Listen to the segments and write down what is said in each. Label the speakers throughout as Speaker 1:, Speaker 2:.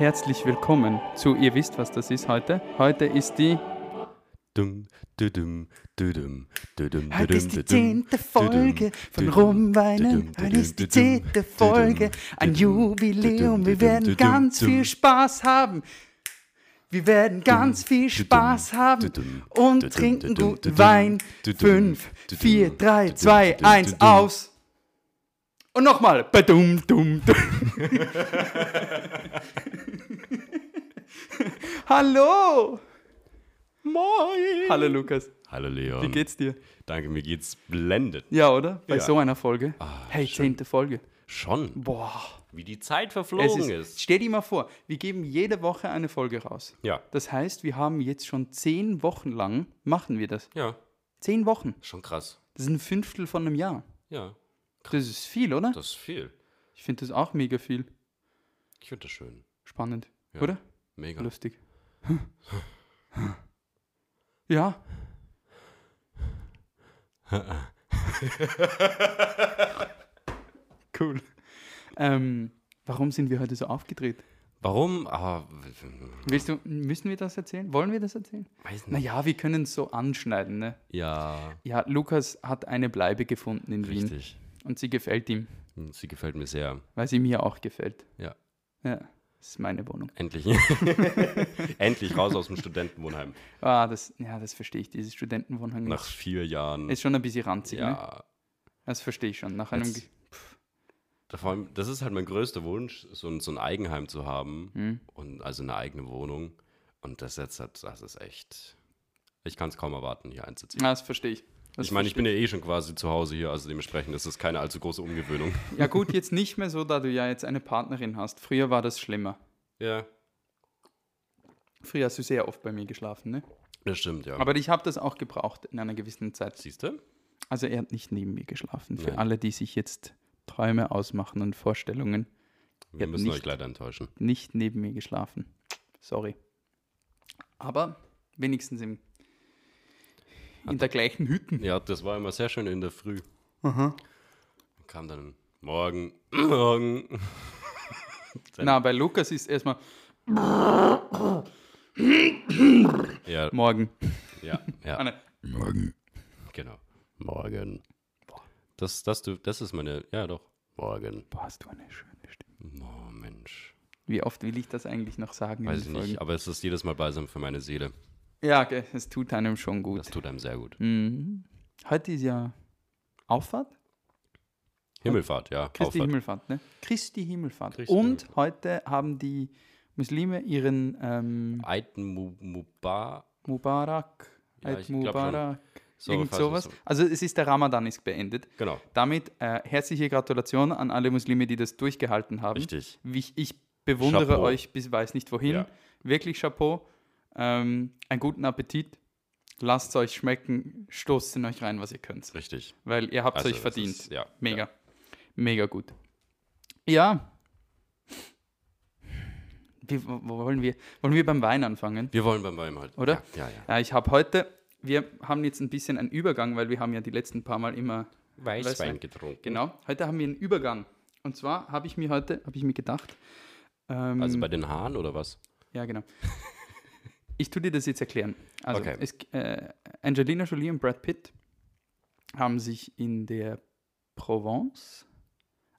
Speaker 1: herzlich willkommen zu, ihr wisst, was das ist heute. Heute ist die, heute ist die zehnte Folge von Rumweinen. Heute ist die zehnte Folge, ein Jubiläum. Wir werden ganz viel Spaß haben. Wir werden ganz viel Spaß haben und trinken guten Wein.
Speaker 2: düdüm,
Speaker 1: Fünf,
Speaker 2: düdüm,
Speaker 1: vier, drei,
Speaker 2: düdüm,
Speaker 1: zwei,
Speaker 2: düdüm,
Speaker 1: eins,
Speaker 2: düdüm.
Speaker 1: aus. Und nochmal. Badum, dum, dum. Hallo.
Speaker 2: Moin!
Speaker 1: Hallo Lukas.
Speaker 2: Hallo Leon.
Speaker 1: Wie geht's dir?
Speaker 2: Danke, mir geht's blendend.
Speaker 1: Ja, oder? Bei
Speaker 2: Ja.
Speaker 1: so einer Folge.
Speaker 2: Ah,
Speaker 1: hey,
Speaker 2: schön.
Speaker 1: zehnte Folge.
Speaker 2: Schon,
Speaker 1: Boah.
Speaker 2: wie die Zeit
Speaker 1: Es
Speaker 2: verflogen
Speaker 1: ist,
Speaker 2: ist.
Speaker 1: stell dir mal vor, wir geben jede Woche eine Folge raus.
Speaker 2: Ja,
Speaker 1: Das heißt, wir haben jetzt schon zehn Wochen lang, machen wir das.
Speaker 2: ja,
Speaker 1: Zehn Wochen.
Speaker 2: schon krass.
Speaker 1: Das ist ein Fünftel von einem Jahr.
Speaker 2: Ja,
Speaker 1: Das ist viel, oder?
Speaker 2: das ist viel.
Speaker 1: Ich finde das auch mega viel.
Speaker 2: Ich finde das schön.
Speaker 1: Spannend.
Speaker 2: Ja.
Speaker 1: Oder?
Speaker 2: Mega.
Speaker 1: Lustig. Ja. cool. Ähm, warum sind wir heute so aufgedreht?
Speaker 2: Warum? Ah,
Speaker 1: Willst du, müssen wir das erzählen? Wollen wir das erzählen?
Speaker 2: weiß nicht.
Speaker 1: Naja, wir können es so anschneiden. Ne?
Speaker 2: Ja,
Speaker 1: Ja, Lukas hat eine Bleibe gefunden in Wien
Speaker 2: richtig.
Speaker 1: Und sie gefällt ihm,
Speaker 2: Sie gefällt mir sehr.
Speaker 1: weil sie mir auch gefällt.
Speaker 2: Ja.
Speaker 1: Ja, das ist meine Wohnung.
Speaker 2: Endlich. Endlich raus aus dem Studentenwohnheim.
Speaker 1: Ah, das, ja, das verstehe ich. Dieses Studentenwohnheim
Speaker 2: Nach vier Jahren.
Speaker 1: ist schon ein bisschen ranzig. Ne?
Speaker 2: ja,
Speaker 1: Das verstehe ich schon. Nach einem.
Speaker 2: Jetzt- vor allem, das ist halt mein größter Wunsch, so ein, so ein Eigenheim zu haben
Speaker 1: Hm.
Speaker 2: und also eine eigene Wohnung. Und das jetzt hat, das ist echt. Ich kann es kaum erwarten, hier einzuziehen.
Speaker 1: Ah, das verstehe ich. Das
Speaker 2: ich meine, ich bin ja eh schon quasi zu Hause hier, also dementsprechend ist das keine allzu große Umgewöhnung.
Speaker 1: Ja, gut, jetzt nicht mehr so, da du ja jetzt eine Partnerin hast. Früher war das schlimmer.
Speaker 2: ja,
Speaker 1: Früher hast du sehr oft bei mir geschlafen, ne?
Speaker 2: das stimmt, ja.
Speaker 1: Aber ich habe das auch gebraucht in einer gewissen Zeit.
Speaker 2: Siehst du?
Speaker 1: Also er hat nicht neben mir geschlafen. Für
Speaker 2: Nein.
Speaker 1: alle, die sich jetzt Träume ausmachen und Vorstellungen,
Speaker 2: Wir müssen
Speaker 1: nicht.
Speaker 2: euch leider enttäuschen.
Speaker 1: nicht neben mir geschlafen. Sorry. Aber wenigstens im, in der gleichen Hütten.
Speaker 2: Ja, das war immer sehr schön in der Früh.
Speaker 1: Aha.
Speaker 2: Kam dann morgen, morgen.
Speaker 1: Na, bei Lukas ist erstmal
Speaker 2: Ja,
Speaker 1: morgen.
Speaker 2: ja,
Speaker 1: Ah,
Speaker 2: ja.
Speaker 1: ne.
Speaker 2: Morgen. Genau. Morgen. Das, das, du, das ist meine, ja doch, morgen.
Speaker 1: Boah, hast du eine schöne Stimme.
Speaker 2: Oh Mensch.
Speaker 1: Wie oft will ich das eigentlich noch sagen?
Speaker 2: Weiß ich nicht, aber es ist jedes Mal balsam für meine Seele.
Speaker 1: Ja, okay, es tut einem schon gut.
Speaker 2: Das tut einem sehr gut.
Speaker 1: Mhm. Heute ist ja Auffahrt.
Speaker 2: Himmelfahrt, ja.
Speaker 1: Christi
Speaker 2: Auffahrt.
Speaker 1: Himmelfahrt, ne? Christi Himmelfahrt.
Speaker 2: Christi
Speaker 1: Und
Speaker 2: Himmelfahrt.
Speaker 1: heute haben die Muslime ihren ähm,
Speaker 2: Eid Mu- Muba.
Speaker 1: Mubarak,
Speaker 2: Ja,
Speaker 1: Eid. Mubarak,
Speaker 2: So,
Speaker 1: irgend sowas.
Speaker 2: so-
Speaker 1: Also es ist der Ramadan ist beendet.
Speaker 2: Genau,
Speaker 1: Damit äh, herzliche Gratulation an alle Muslime, die das durchgehalten haben.
Speaker 2: richtig.
Speaker 1: Wie Ich, ich bewundere
Speaker 2: Chapeau.
Speaker 1: euch bis weiß nicht wohin.
Speaker 2: Ja.
Speaker 1: Wirklich Chapeau. Ähm, einen guten Appetit. Lasst es euch schmecken. Stoßt in euch rein, was ihr könnt.
Speaker 2: Richtig.
Speaker 1: Weil ihr habt es
Speaker 2: Also,
Speaker 1: euch verdient.
Speaker 2: ist- ja,
Speaker 1: Mega. Mega gut. Ja. Wie, wo wollen, wir, wollen wir beim Wein anfangen?
Speaker 2: Wir wollen beim Wein halt.
Speaker 1: Oder?
Speaker 2: Ja, ja. ja.
Speaker 1: Ja, ich habe heute, wir haben jetzt ein bisschen einen Übergang, weil wir haben ja die letzten paar Mal immer,
Speaker 2: Weißwein
Speaker 1: Weißwein.
Speaker 2: getrunken.
Speaker 1: genau, heute haben wir einen Übergang. Und zwar habe ich mir heute, habe ich mir gedacht, ähm,
Speaker 2: Also bei den Haaren oder was?
Speaker 1: ja genau. Ich tue dir das jetzt erklären. Also
Speaker 2: Okay.
Speaker 1: es, äh, Angelina Jolie und Brad Pitt haben sich in der Provence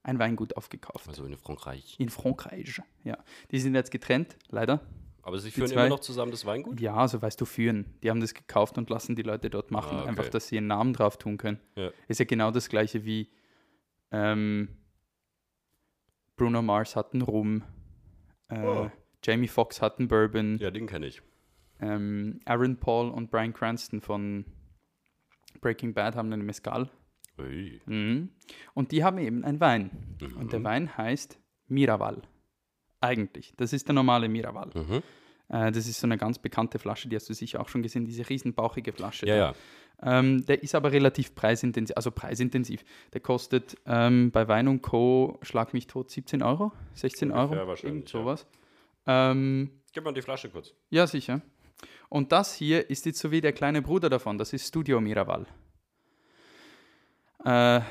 Speaker 1: ein Weingut aufgekauft.
Speaker 2: Also in Frankreich.
Speaker 1: In Frankreich, ja. Die sind jetzt getrennt, leider.
Speaker 2: Aber sie führen
Speaker 1: zwei-
Speaker 2: immer noch zusammen das Weingut?
Speaker 1: Ja, also weißt du, führen. Die haben das gekauft und lassen die Leute dort machen,
Speaker 2: Ah, okay.
Speaker 1: einfach, dass sie ihren Namen drauf tun können.
Speaker 2: Ja.
Speaker 1: Ist ja genau das gleiche wie ähm, Bruno Mars hat einen Rum, äh,
Speaker 2: Oh.
Speaker 1: Jamie Foxx hat einen Bourbon,
Speaker 2: Ja, den kenne ich.
Speaker 1: Ähm, Aaron Paul und Brian Cranston von Breaking Bad haben einen Mescal. Mhm. Und die haben eben einen Wein. Und der
Speaker 2: Mhm.
Speaker 1: Wein heißt Miraval. Eigentlich. Das ist der normale Miraval.
Speaker 2: Mhm.
Speaker 1: Äh, das ist so eine ganz bekannte Flasche, die hast du sicher auch schon gesehen, diese riesenbauchige Flasche.
Speaker 2: Ja, ja.
Speaker 1: Ähm, der ist aber relativ preisintensiv, also preisintensiv. Der kostet ähm, bei Wein und Co. schlag mich tot 17 Euro, 16
Speaker 2: Ungefähr
Speaker 1: Euro,
Speaker 2: wahrscheinlich,
Speaker 1: irgend
Speaker 2: ja.
Speaker 1: sowas. Ähm,
Speaker 2: Gib mal die Flasche kurz.
Speaker 1: ja, sicher. Und das hier ist jetzt so wie der kleine Bruder davon, das ist Studio Miraval. Äh,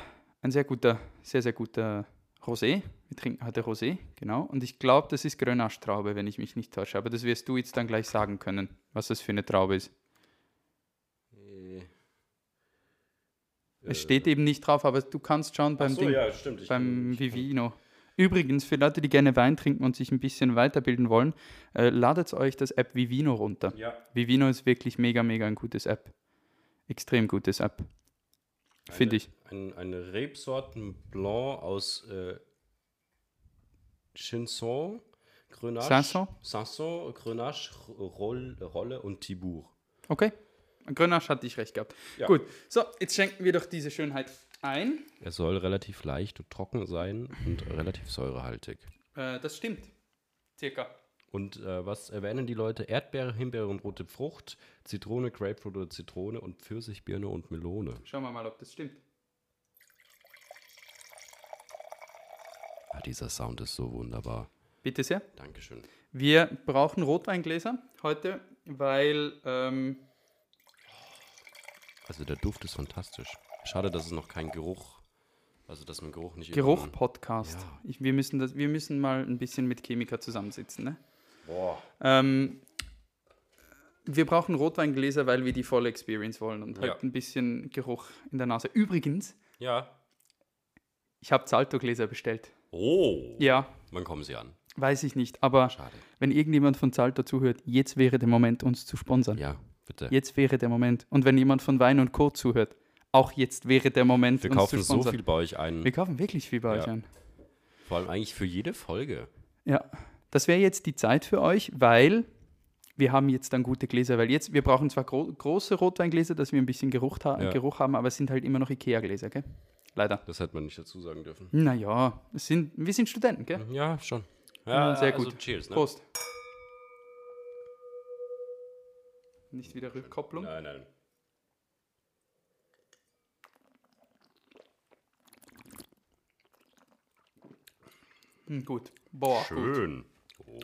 Speaker 1: ein sehr guter, sehr, sehr guter Rosé. Wir trinken heute Rosé, genau. Und ich glaube, das ist Grenache-Traube, wenn ich mich nicht täusche. Aber das wirst du jetzt dann gleich sagen können, was das für eine Traube ist. Es steht eben nicht drauf, aber du kannst schauen beim
Speaker 2: so,
Speaker 1: Ding,
Speaker 2: ja,
Speaker 1: beim Vivino. Übrigens, für Leute, die gerne Wein trinken und sich ein bisschen weiterbilden wollen, äh, ladet euch das App Vivino runter.
Speaker 2: Ja.
Speaker 1: Vivino ist wirklich mega, mega ein gutes App. Extrem gutes App. Finde ich.
Speaker 2: Ein, eine Rebsorten Blanc aus äh, Chinson, Grenache,
Speaker 1: Sanson?
Speaker 2: Sanson, Grenache, Roll, Rolle und Tibour.
Speaker 1: Okay. Grenache hatte ich recht gehabt.
Speaker 2: Ja.
Speaker 1: Gut. So, jetzt schenken wir doch diese Schönheit ein.
Speaker 2: Er soll relativ leicht und trocken sein und relativ säurehaltig.
Speaker 1: Äh, das stimmt. Circa.
Speaker 2: Und äh, was erwähnen die Leute? Erdbeere, Himbeere und rote Frucht, Zitrone, Grapefruit oder Zitrone und Pfirsichbirne und Melone.
Speaker 1: Schauen wir mal, ob das stimmt.
Speaker 2: Ah, dieser Sound ist so wunderbar.
Speaker 1: Bitte sehr.
Speaker 2: Dankeschön.
Speaker 1: Wir brauchen Rotweingläser heute, weil ähm,
Speaker 2: Also der Duft ist fantastisch. Schade, dass es noch kein Geruch, also dass man Geruch nicht
Speaker 1: Geruch-Podcast.
Speaker 2: Ja.
Speaker 1: Ich- Wir, müssen das- wir müssen mal ein bisschen mit Chemiker zusammensitzen. Ne?
Speaker 2: Boah.
Speaker 1: Ähm, wir brauchen Rotweingläser, weil wir die volle Experience wollen und halt
Speaker 2: Ja.
Speaker 1: ein bisschen Geruch in der Nase. Übrigens,
Speaker 2: Ja.
Speaker 1: ich habe Zalto-Gläser bestellt.
Speaker 2: Oh.
Speaker 1: Ja,
Speaker 2: Wann kommen sie an?
Speaker 1: weiß ich nicht. Aber
Speaker 2: Schade.
Speaker 1: wenn irgendjemand von Zalto zuhört, jetzt wäre der Moment, uns zu sponsern.
Speaker 2: Ja, bitte.
Speaker 1: Jetzt wäre der Moment. Und wenn jemand von Wein und Co. zuhört, auch jetzt wäre der Moment,
Speaker 2: Wir kaufen so viel bei euch ein.
Speaker 1: Wir kaufen wirklich viel bei
Speaker 2: Ja.
Speaker 1: euch ein.
Speaker 2: Vor allem eigentlich für jede Folge.
Speaker 1: Ja, das wäre jetzt die Zeit für euch, weil wir haben jetzt dann gute Gläser, weil jetzt, wir brauchen zwar gro große Rotweingläser, dass wir ein bisschen Geruch, ha
Speaker 2: Ja.
Speaker 1: Geruch haben, aber es sind halt immer noch Ikea-Gläser, gell? Leider.
Speaker 2: Das hätte man nicht dazu sagen dürfen.
Speaker 1: Naja, es sind, wir sind Studenten, gell?
Speaker 2: Ja, schon.
Speaker 1: Ja, sehr
Speaker 2: also
Speaker 1: gut.
Speaker 2: Cheers, ne?
Speaker 1: Prost. Nicht wieder Rückkopplung.
Speaker 2: Nein, nein.
Speaker 1: Hm, gut. Boah, gut.
Speaker 2: Schön.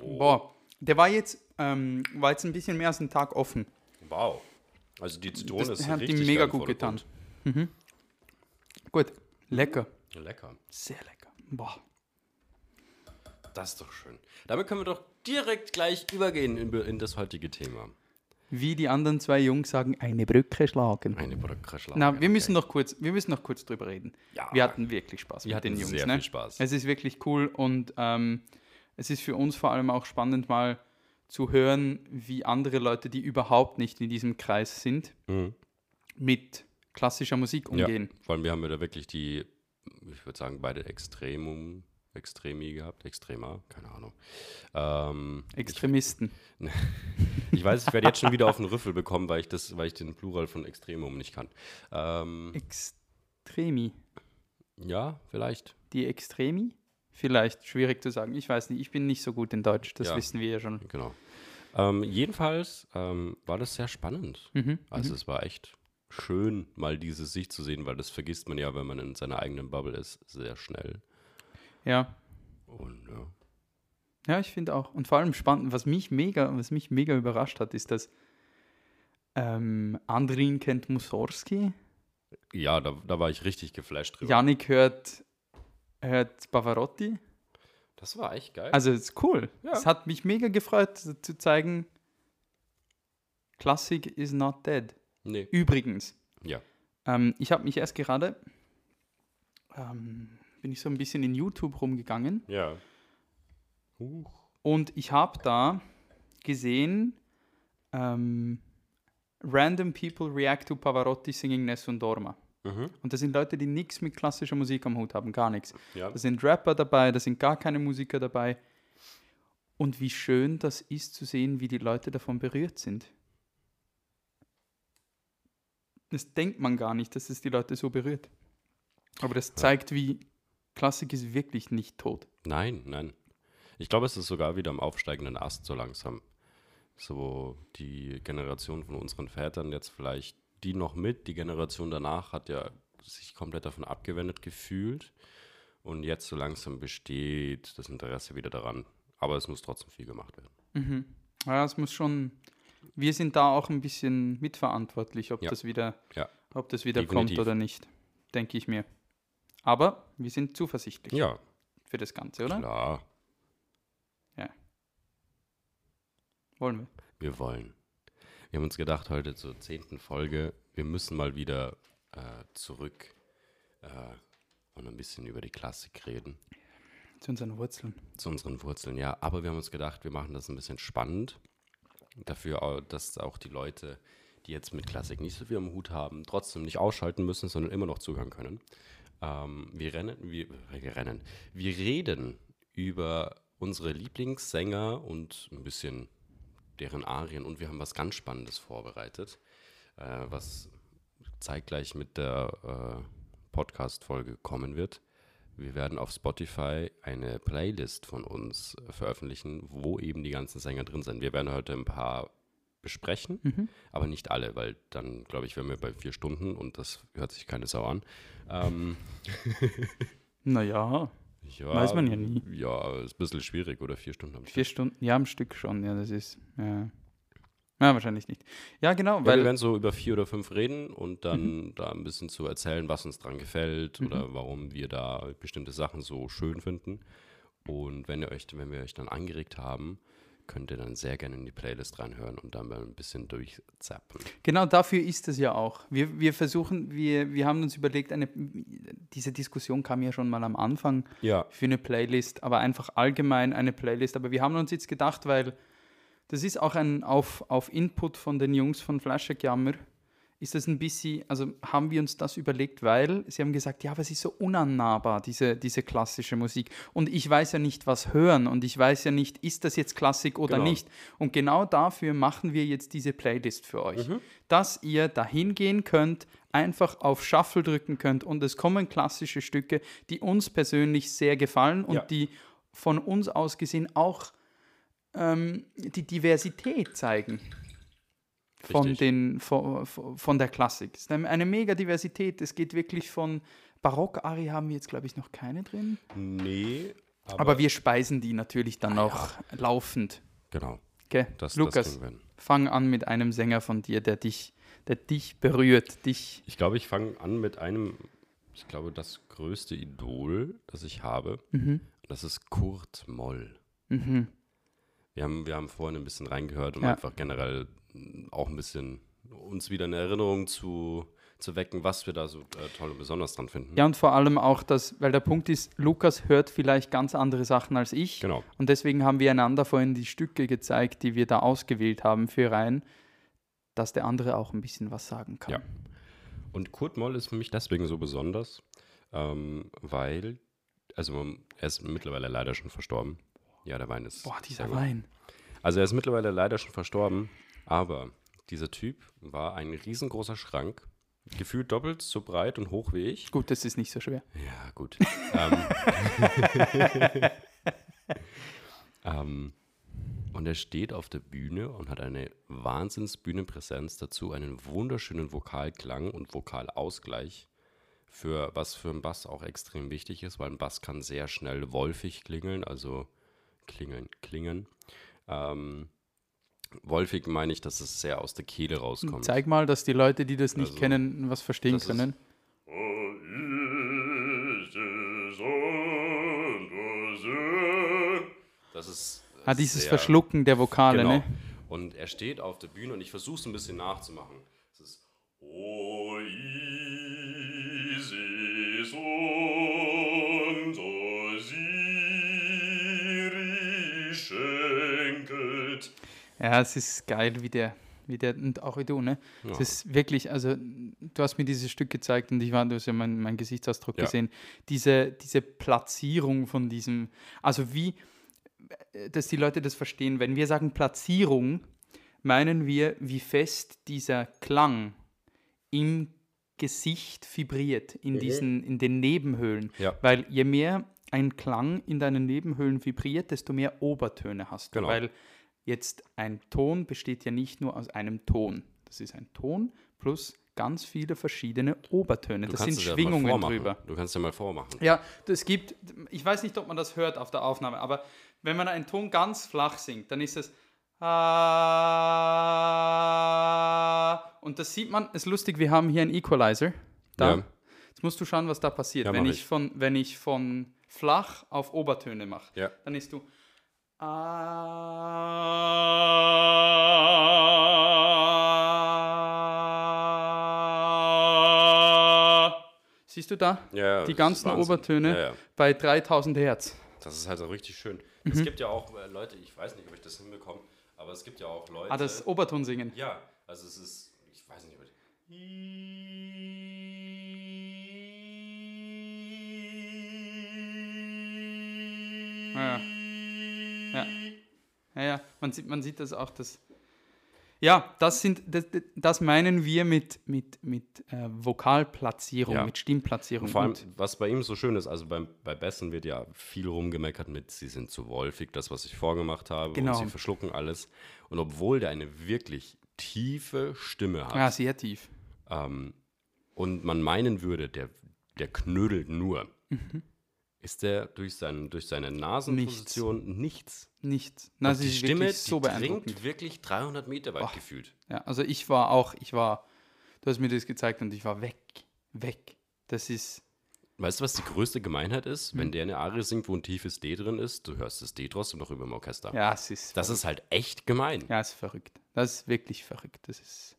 Speaker 1: Boah. Der war jetzt, ähm, war jetzt ein bisschen mehr als einen Tag offen.
Speaker 2: Wow. Also die Zitrone
Speaker 1: Das
Speaker 2: ist
Speaker 1: hat
Speaker 2: richtig
Speaker 1: ihm mega gut getan.
Speaker 2: Vordergrund.
Speaker 1: Gut. Lecker.
Speaker 2: Lecker.
Speaker 1: Sehr lecker. Boah.
Speaker 2: Das ist doch schön. Damit können wir doch direkt gleich übergehen in, in das heutige Thema.
Speaker 1: Wie die anderen zwei Jungs sagen, eine Brücke schlagen.
Speaker 2: Eine Brückenschlag.
Speaker 1: Na, wir müssen noch kurz, wir müssen noch kurz drüber reden.
Speaker 2: Ja.
Speaker 1: Wir hatten wirklich Spaß
Speaker 2: Wir
Speaker 1: mit
Speaker 2: hatten
Speaker 1: den Jungs.
Speaker 2: sehr
Speaker 1: ne?
Speaker 2: viel Spaß.
Speaker 1: Es ist wirklich cool und ähm, es ist für uns vor allem auch spannend, mal zu hören, wie andere Leute, die überhaupt nicht in diesem Kreis sind,
Speaker 2: Mhm.
Speaker 1: mit klassischer Musik umgehen.
Speaker 2: Ja, vor allem wir haben ja da wirklich die, ich würde sagen, beide Extremum, Extremi gehabt, Extrema, keine Ahnung. Ähm,
Speaker 1: Extremisten.
Speaker 2: ich weiß, ich werde jetzt schon wieder auf den Rüffel bekommen, weil ich, das, weil ich den Plural von Extremum nicht kann. Ähm,
Speaker 1: Extremi.
Speaker 2: ja, vielleicht.
Speaker 1: Die Extremi? Vielleicht, schwierig zu sagen. Ich weiß nicht, ich bin nicht so gut in Deutsch, das
Speaker 2: Ja.
Speaker 1: wissen wir ja schon.
Speaker 2: Genau. Ähm, jedenfalls ähm, war das sehr spannend.
Speaker 1: Mhm.
Speaker 2: Also es war echt schön, mal diese Sicht zu sehen, weil das vergisst man ja, wenn man in seiner eigenen Bubble ist, sehr schnell.
Speaker 1: Ja,
Speaker 2: Und ja.
Speaker 1: Ja, ich finde auch. Und vor allem spannend, was mich mega, was mich mega überrascht hat, ist, dass ähm, Andrin kennt Mussorgsky,
Speaker 2: Ja, da, da war ich richtig geflasht drüber.
Speaker 1: Yannick hört, hört Pavarotti.
Speaker 2: Das war echt geil.
Speaker 1: Also es ist cool.
Speaker 2: Ja.
Speaker 1: Es hat mich mega gefreut zu zeigen, Classic is not dead.
Speaker 2: nee.
Speaker 1: Übrigens,
Speaker 2: Ja.
Speaker 1: ähm, ich habe mich erst gerade, ähm, bin ich so ein bisschen in YouTube rumgegangen
Speaker 2: Ja. Huch.
Speaker 1: Und ich habe da gesehen, ähm, Random People React to Pavarotti Singing Nessun Dorma.
Speaker 2: Mhm.
Speaker 1: Und das sind Leute, die nichts mit klassischer Musik am Hut haben, gar nichts.
Speaker 2: Ja.
Speaker 1: Da sind Rapper dabei, da sind gar keine Musiker dabei. Und wie schön das ist zu sehen, wie die Leute davon berührt sind. Das denkt man gar nicht, dass es die Leute so berührt. Aber das zeigt, wie Klassik ist wirklich nicht tot.
Speaker 2: Nein, nein. Ich glaube, es ist sogar wieder am aufsteigenden Ast so langsam. So die Generation von unseren Vätern jetzt vielleicht die noch mit, die Generation danach hat ja sich komplett davon abgewendet gefühlt. Und jetzt so langsam besteht das Interesse wieder daran. Aber es muss trotzdem viel gemacht werden.
Speaker 1: Mhm. Ja, es muss schon. Wir sind da auch ein bisschen mitverantwortlich, ob
Speaker 2: Ja.
Speaker 1: das wieder,
Speaker 2: Ja.
Speaker 1: ob das wieder
Speaker 2: Definitiv.
Speaker 1: kommt oder nicht, denke ich mir. Aber wir sind zuversichtlich
Speaker 2: Ja,
Speaker 1: für das Ganze, oder?
Speaker 2: klar,
Speaker 1: Wollen wir.
Speaker 2: wir wollen. Wir haben uns gedacht, heute zur zehnten Folge, wir müssen mal wieder äh, zurück äh, und ein bisschen über die Klassik reden.
Speaker 1: Zu unseren Wurzeln.
Speaker 2: zu unseren Wurzeln, ja. Aber wir haben uns gedacht, wir machen das ein bisschen spannend. Dafür, dass auch die Leute, die jetzt mit Klassik nicht so viel am Hut haben, trotzdem nicht ausschalten müssen, sondern immer noch zuhören können. Ähm, wir rennen, wir, wir rennen, wir reden über unsere Lieblingssänger und ein bisschen deren Arien und wir haben was ganz Spannendes vorbereitet, äh, was zeitgleich mit der äh, Podcast-Folge kommen wird. Wir werden auf Spotify eine Playlist von uns äh, veröffentlichen, wo eben die ganzen Sänger drin sind. Wir werden heute ein paar besprechen,
Speaker 1: Mhm.
Speaker 2: aber nicht alle, weil dann, glaube ich, wären wir bei vier Stunden und das hört sich keine Sau an. Ähm,
Speaker 1: Naja,
Speaker 2: ja,
Speaker 1: Weiß man ja nie.
Speaker 2: Ja, ist ein bisschen schwierig, oder? Vier Stunden am
Speaker 1: vier Stunden, ja, am Stück schon, ja, das ist. Ja, ja wahrscheinlich nicht. Ja, genau,
Speaker 2: Ja,
Speaker 1: weil.
Speaker 2: wir werden so über vier oder fünf reden und dann da ein bisschen zu erzählen, was uns dran gefällt
Speaker 1: Mhm.
Speaker 2: oder warum wir da bestimmte Sachen so schön finden. Und wenn ihr euch, wenn wir euch dann angeregt haben, könnt ihr dann sehr gerne in die Playlist reinhören und dann mal ein bisschen durchzappen.
Speaker 1: Genau dafür ist es ja auch. Wir, wir versuchen, wir, wir haben uns überlegt, eine, diese Diskussion kam ja schon mal am Anfang
Speaker 2: Ja.
Speaker 1: für eine Playlist, aber einfach allgemein eine Playlist. Aber wir haben uns jetzt gedacht, weil das ist auch ein auf, auf Input von den Jungs von Flaschekjammer, ist das ein bisschen, also haben wir uns das überlegt, weil sie haben gesagt, ja, aber es ist so unannahbar, diese, diese klassische Musik. Und ich weiß ja nicht, was hören und ich weiß ja nicht, ist das jetzt Klassik oder
Speaker 2: Genau.
Speaker 1: nicht. Und genau dafür machen wir jetzt diese Playlist für euch, dass ihr dahin gehen könnt, einfach auf Shuffle drücken könnt und es kommen klassische Stücke, die uns persönlich sehr gefallen und
Speaker 2: Ja.
Speaker 1: die von uns aus gesehen auch ähm, die Diversität zeigen von,
Speaker 2: Richtig.
Speaker 1: den, von, von der Klassik. Es ist eine, mega Diversität. Es geht wirklich von Barock-Ari haben wir jetzt, glaube ich, noch keine drin.
Speaker 2: Nee,
Speaker 1: Aber, wir speisen die natürlich dann noch laufend.
Speaker 2: Genau,
Speaker 1: Okay?
Speaker 2: das, das
Speaker 1: Lukas,
Speaker 2: hin.
Speaker 1: fang an mit einem Sänger von dir, der dich, der dich berührt, dich.
Speaker 2: Ich glaube, ich fange an mit einem, ich glaube, das größte Idol, das ich habe. Das ist Kurt Moll.
Speaker 1: Mhm.
Speaker 2: Wir haben, wir haben vorhin ein bisschen reingehört, um
Speaker 1: Ja.
Speaker 2: einfach generell auch ein bisschen uns wieder eine Erinnerung zu, zu wecken, was wir da so äh, toll und besonders dran finden.
Speaker 1: Ja, und vor allem auch das, weil der Punkt ist, Lukas hört vielleicht ganz andere Sachen als ich.
Speaker 2: Genau.
Speaker 1: Und deswegen haben wir einander vorhin die Stücke gezeigt, die wir da ausgewählt haben für rein, dass der andere auch ein bisschen was sagen kann.
Speaker 2: Ja. Und Kurt Moll ist für mich deswegen so besonders, ähm, weil, also man- er ist mittlerweile leider schon verstorben. Ja, der Wein ist.
Speaker 1: Boah, dieser. Wein.
Speaker 2: Also er ist mittlerweile leider schon verstorben, aber dieser Typ war ein riesengroßer Schrank, gefühlt doppelt so breit und hoch wie ich.
Speaker 1: Gut, das ist nicht so schwer.
Speaker 2: Ja, gut. ähm, ähm, und er steht auf der Bühne und hat eine Wahnsinns-Bühnenpräsenz dazu, einen wunderschönen Vokalklang und Vokalausgleich, für was für einen Bass auch extrem wichtig ist, weil ein Bass kann sehr schnell wolfig klingeln, also klingeln, klingen. Ähm, wolfig meine ich, dass es sehr aus der Kehle rauskommt.
Speaker 1: Zeig mal, dass die Leute, die das nicht
Speaker 2: Also,
Speaker 1: kennen, was verstehen
Speaker 2: das ist-
Speaker 1: können.
Speaker 2: Das ist
Speaker 1: Ah, dieses
Speaker 2: sehr-
Speaker 1: Verschlucken der Vokale,
Speaker 2: Genau.
Speaker 1: ne?
Speaker 2: Und er steht auf der Bühne und ich versuche es ein bisschen nachzumachen.
Speaker 1: Ja, es ist geil, wie der, wie der, und auch wie du, ne? Es
Speaker 2: Ja.
Speaker 1: ist wirklich, also du hast mir dieses Stück gezeigt und ich war, du hast ja meinen mein Gesichtsausdruck
Speaker 2: Ja.
Speaker 1: gesehen. Diese, diese Platzierung von diesem, also wie, dass die Leute das verstehen, wenn wir sagen Platzierung, meinen wir, wie fest dieser Klang im Gesicht vibriert, in, diesen, in den Nebenhöhlen.
Speaker 2: Ja.
Speaker 1: Weil je mehr ein Klang in deinen Nebenhöhlen vibriert, desto mehr Obertöne hast du.
Speaker 2: Genau.
Speaker 1: Weil Jetzt ein Ton besteht ja nicht nur aus einem Ton. Das ist ein Ton plus ganz viele verschiedene Obertöne.
Speaker 2: Du
Speaker 1: das sind
Speaker 2: ja
Speaker 1: Schwingungen
Speaker 2: vormachen.
Speaker 1: drüber.
Speaker 2: Du kannst ja mal vormachen.
Speaker 1: Ja, es gibt, ich weiß nicht, ob man das hört auf der Aufnahme, aber wenn man einen Ton ganz flach singt, dann ist es und das sieht man, ist lustig, wir haben hier einen Equalizer. Da.
Speaker 2: Ja.
Speaker 1: Jetzt musst du schauen, was da passiert.
Speaker 2: Ja,
Speaker 1: wenn, ich
Speaker 2: ich.
Speaker 1: Von, wenn ich von flach auf Obertöne mache,
Speaker 2: Ja.
Speaker 1: dann ist du Ah. Siehst du da?
Speaker 2: Ja,
Speaker 1: Die ganzen. Obertöne
Speaker 2: Ja, ja.
Speaker 1: bei 3000 Hertz.
Speaker 2: Das ist halt so richtig schön.
Speaker 1: Mhm.
Speaker 2: Es gibt ja auch äh, Leute, ich weiß nicht, ob ich das hinbekomme, aber es gibt ja auch Leute.
Speaker 1: Ah, das Obertonsingen.
Speaker 2: ja, also es ist, ich weiß nicht, ob ich.
Speaker 1: Ja. Ja. Ja, ja. Man, sieht, man sieht das auch, das. Ja, das sind, das, das meinen wir mit, mit, mit äh, Vokalplatzierung,
Speaker 2: Ja.
Speaker 1: mit Stimmplatzierung.
Speaker 2: Vor allem,
Speaker 1: Und-
Speaker 2: was bei ihm so schön ist, also beim, bei Bessen wird ja viel rumgemeckert mit, sie sind zu wolfig, das, was ich vorgemacht habe,
Speaker 1: Genau.
Speaker 2: und sie verschlucken alles. Und obwohl der eine wirklich tiefe Stimme hat,
Speaker 1: ja, sehr tief.
Speaker 2: ähm, und man meinen würde, der, der knödelt nur,
Speaker 1: Mhm.
Speaker 2: Ist der durch, sein, durch seine Nasenposition nichts.
Speaker 1: Nichts. Na,
Speaker 2: Und
Speaker 1: sie
Speaker 2: die Stimme,
Speaker 1: so
Speaker 2: die dringt wirklich 300 Meter weit gefühlt.
Speaker 1: Ja, also ich war auch, ich war, du hast mir das gezeigt und ich war weg, weg. Das ist,
Speaker 2: Weißt du, was die größte Gemeinheit ist?
Speaker 1: Hm.
Speaker 2: Wenn der eine Arie singt, wo ein tiefes D drin ist, du hörst das D trotzdem noch über dem Orchester.
Speaker 1: ja, es ist,
Speaker 2: Das ist halt echt gemein.
Speaker 1: ja, es ist verrückt. Das ist wirklich verrückt. Das ist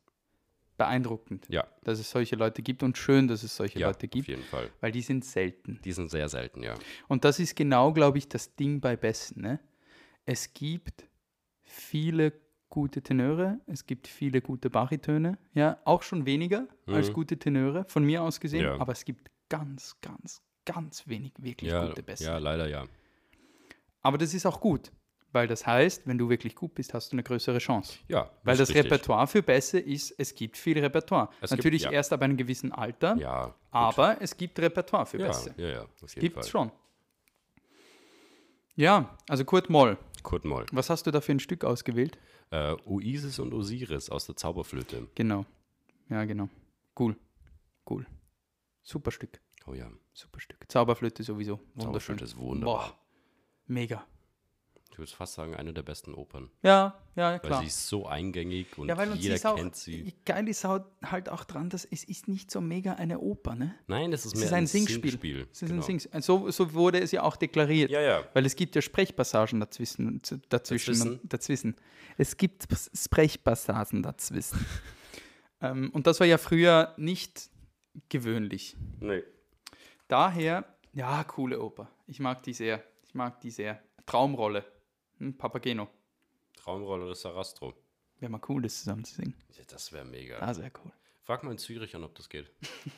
Speaker 1: beeindruckend,
Speaker 2: Ja,
Speaker 1: dass es solche Leute gibt und schön, dass es solche
Speaker 2: ja
Speaker 1: Leute
Speaker 2: auf
Speaker 1: gibt,
Speaker 2: jeden Fall.
Speaker 1: weil die sind selten.
Speaker 2: Die sind sehr selten, ja.
Speaker 1: Und das ist genau, glaube ich, das Ding bei Besten. Ne? Es gibt viele gute Tenöre, es gibt viele gute Baritöne, ja, auch schon weniger als gute Tenöre, von mir aus gesehen,
Speaker 2: Mhm. Ja.
Speaker 1: aber es gibt ganz, ganz, ganz wenig wirklich
Speaker 2: Ja,
Speaker 1: gute Besten.
Speaker 2: ja, leider ja.
Speaker 1: Aber das ist auch gut, weil das heißt, wenn du wirklich gut bist, hast du eine größere Chance.
Speaker 2: Ja,
Speaker 1: Weil
Speaker 2: ist
Speaker 1: das
Speaker 2: richtig.
Speaker 1: Repertoire für Bässe ist, es gibt viel Repertoire.
Speaker 2: Es gibt-
Speaker 1: Natürlich
Speaker 2: ja.
Speaker 1: erst ab einem gewissen Alter,
Speaker 2: Ja, gut.
Speaker 1: aber es gibt Repertoire für
Speaker 2: ja,
Speaker 1: Bässe.
Speaker 2: ja, ja, auf jeden
Speaker 1: Gibt
Speaker 2: Fall.
Speaker 1: es schon. Ja, also Kurt Moll.
Speaker 2: Kurt Moll.
Speaker 1: Was hast du da für ein Stück ausgewählt?
Speaker 2: Äh, Oasis und Osiris aus der Zauberflöte.
Speaker 1: Genau. Ja, genau. Cool. Cool. Super Stück.
Speaker 2: Oh ja,
Speaker 1: Super Stück. Zauberflöte sowieso. Wunderschön.
Speaker 2: Zauberflöte ist wunderbar.
Speaker 1: Boah. Mega.
Speaker 2: Ich würde fast sagen, eine der besten Opern.
Speaker 1: Ja, ja,
Speaker 2: Weil
Speaker 1: klar.
Speaker 2: sie ist so eingängig und
Speaker 1: Ja, weil
Speaker 2: jeder
Speaker 1: ist auch,
Speaker 2: kennt sie.
Speaker 1: geil ist halt auch dran, dass es ist nicht so mega eine Oper, ne?
Speaker 2: Nein, das ist
Speaker 1: Es
Speaker 2: mehr
Speaker 1: ist ein Singspiel. Es ist
Speaker 2: genau.
Speaker 1: ein Singspiel. So, so wurde es ja auch deklariert.
Speaker 2: Ja, ja.
Speaker 1: Weil es gibt ja Sprechpassagen dazwischen. dazwischen,
Speaker 2: Dazwischen?
Speaker 1: dazwischen. Es gibt Sprechpassagen dazwischen. ähm, und das war ja früher nicht gewöhnlich.
Speaker 2: Nee.
Speaker 1: Daher, ja, coole Oper. Ich mag die sehr. Ich mag die sehr. Traumrolle. Hm, Papageno.
Speaker 2: Traumrolle des Sarastro.
Speaker 1: Wäre mal cool, das zusammen zu singen.
Speaker 2: Ja, das wäre mega.
Speaker 1: Das wäre cool.
Speaker 2: Frag mal in Zürich an, ob das geht.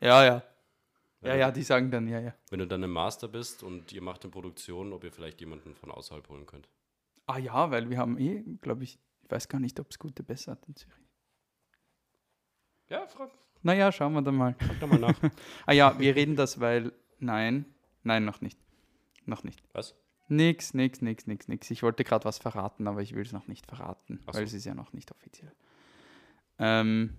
Speaker 1: Ja, ja. Ja, ja, die sagen dann, ja, ja.
Speaker 2: Wenn du dann im Master bist und ihr macht eine Produktion, ob ihr vielleicht jemanden von außerhalb holen könnt.
Speaker 1: Ah ja, weil wir haben eh, glaube ich, ich weiß gar nicht, ob es gute besser hat in Zürich.
Speaker 2: Ja, frag,
Speaker 1: Naja, schauen wir dann mal.
Speaker 2: frag doch mal nach.
Speaker 1: Ah ja, wir reden das, weil. Nein, nein, noch nicht. Noch nicht.
Speaker 2: Was?
Speaker 1: Nix, nix, nix, nix, nix. Ich wollte gerade was verraten, aber ich will es noch nicht verraten,
Speaker 2: Ach
Speaker 1: weil
Speaker 2: so.
Speaker 1: es ist ja noch nicht offiziell. Ähm.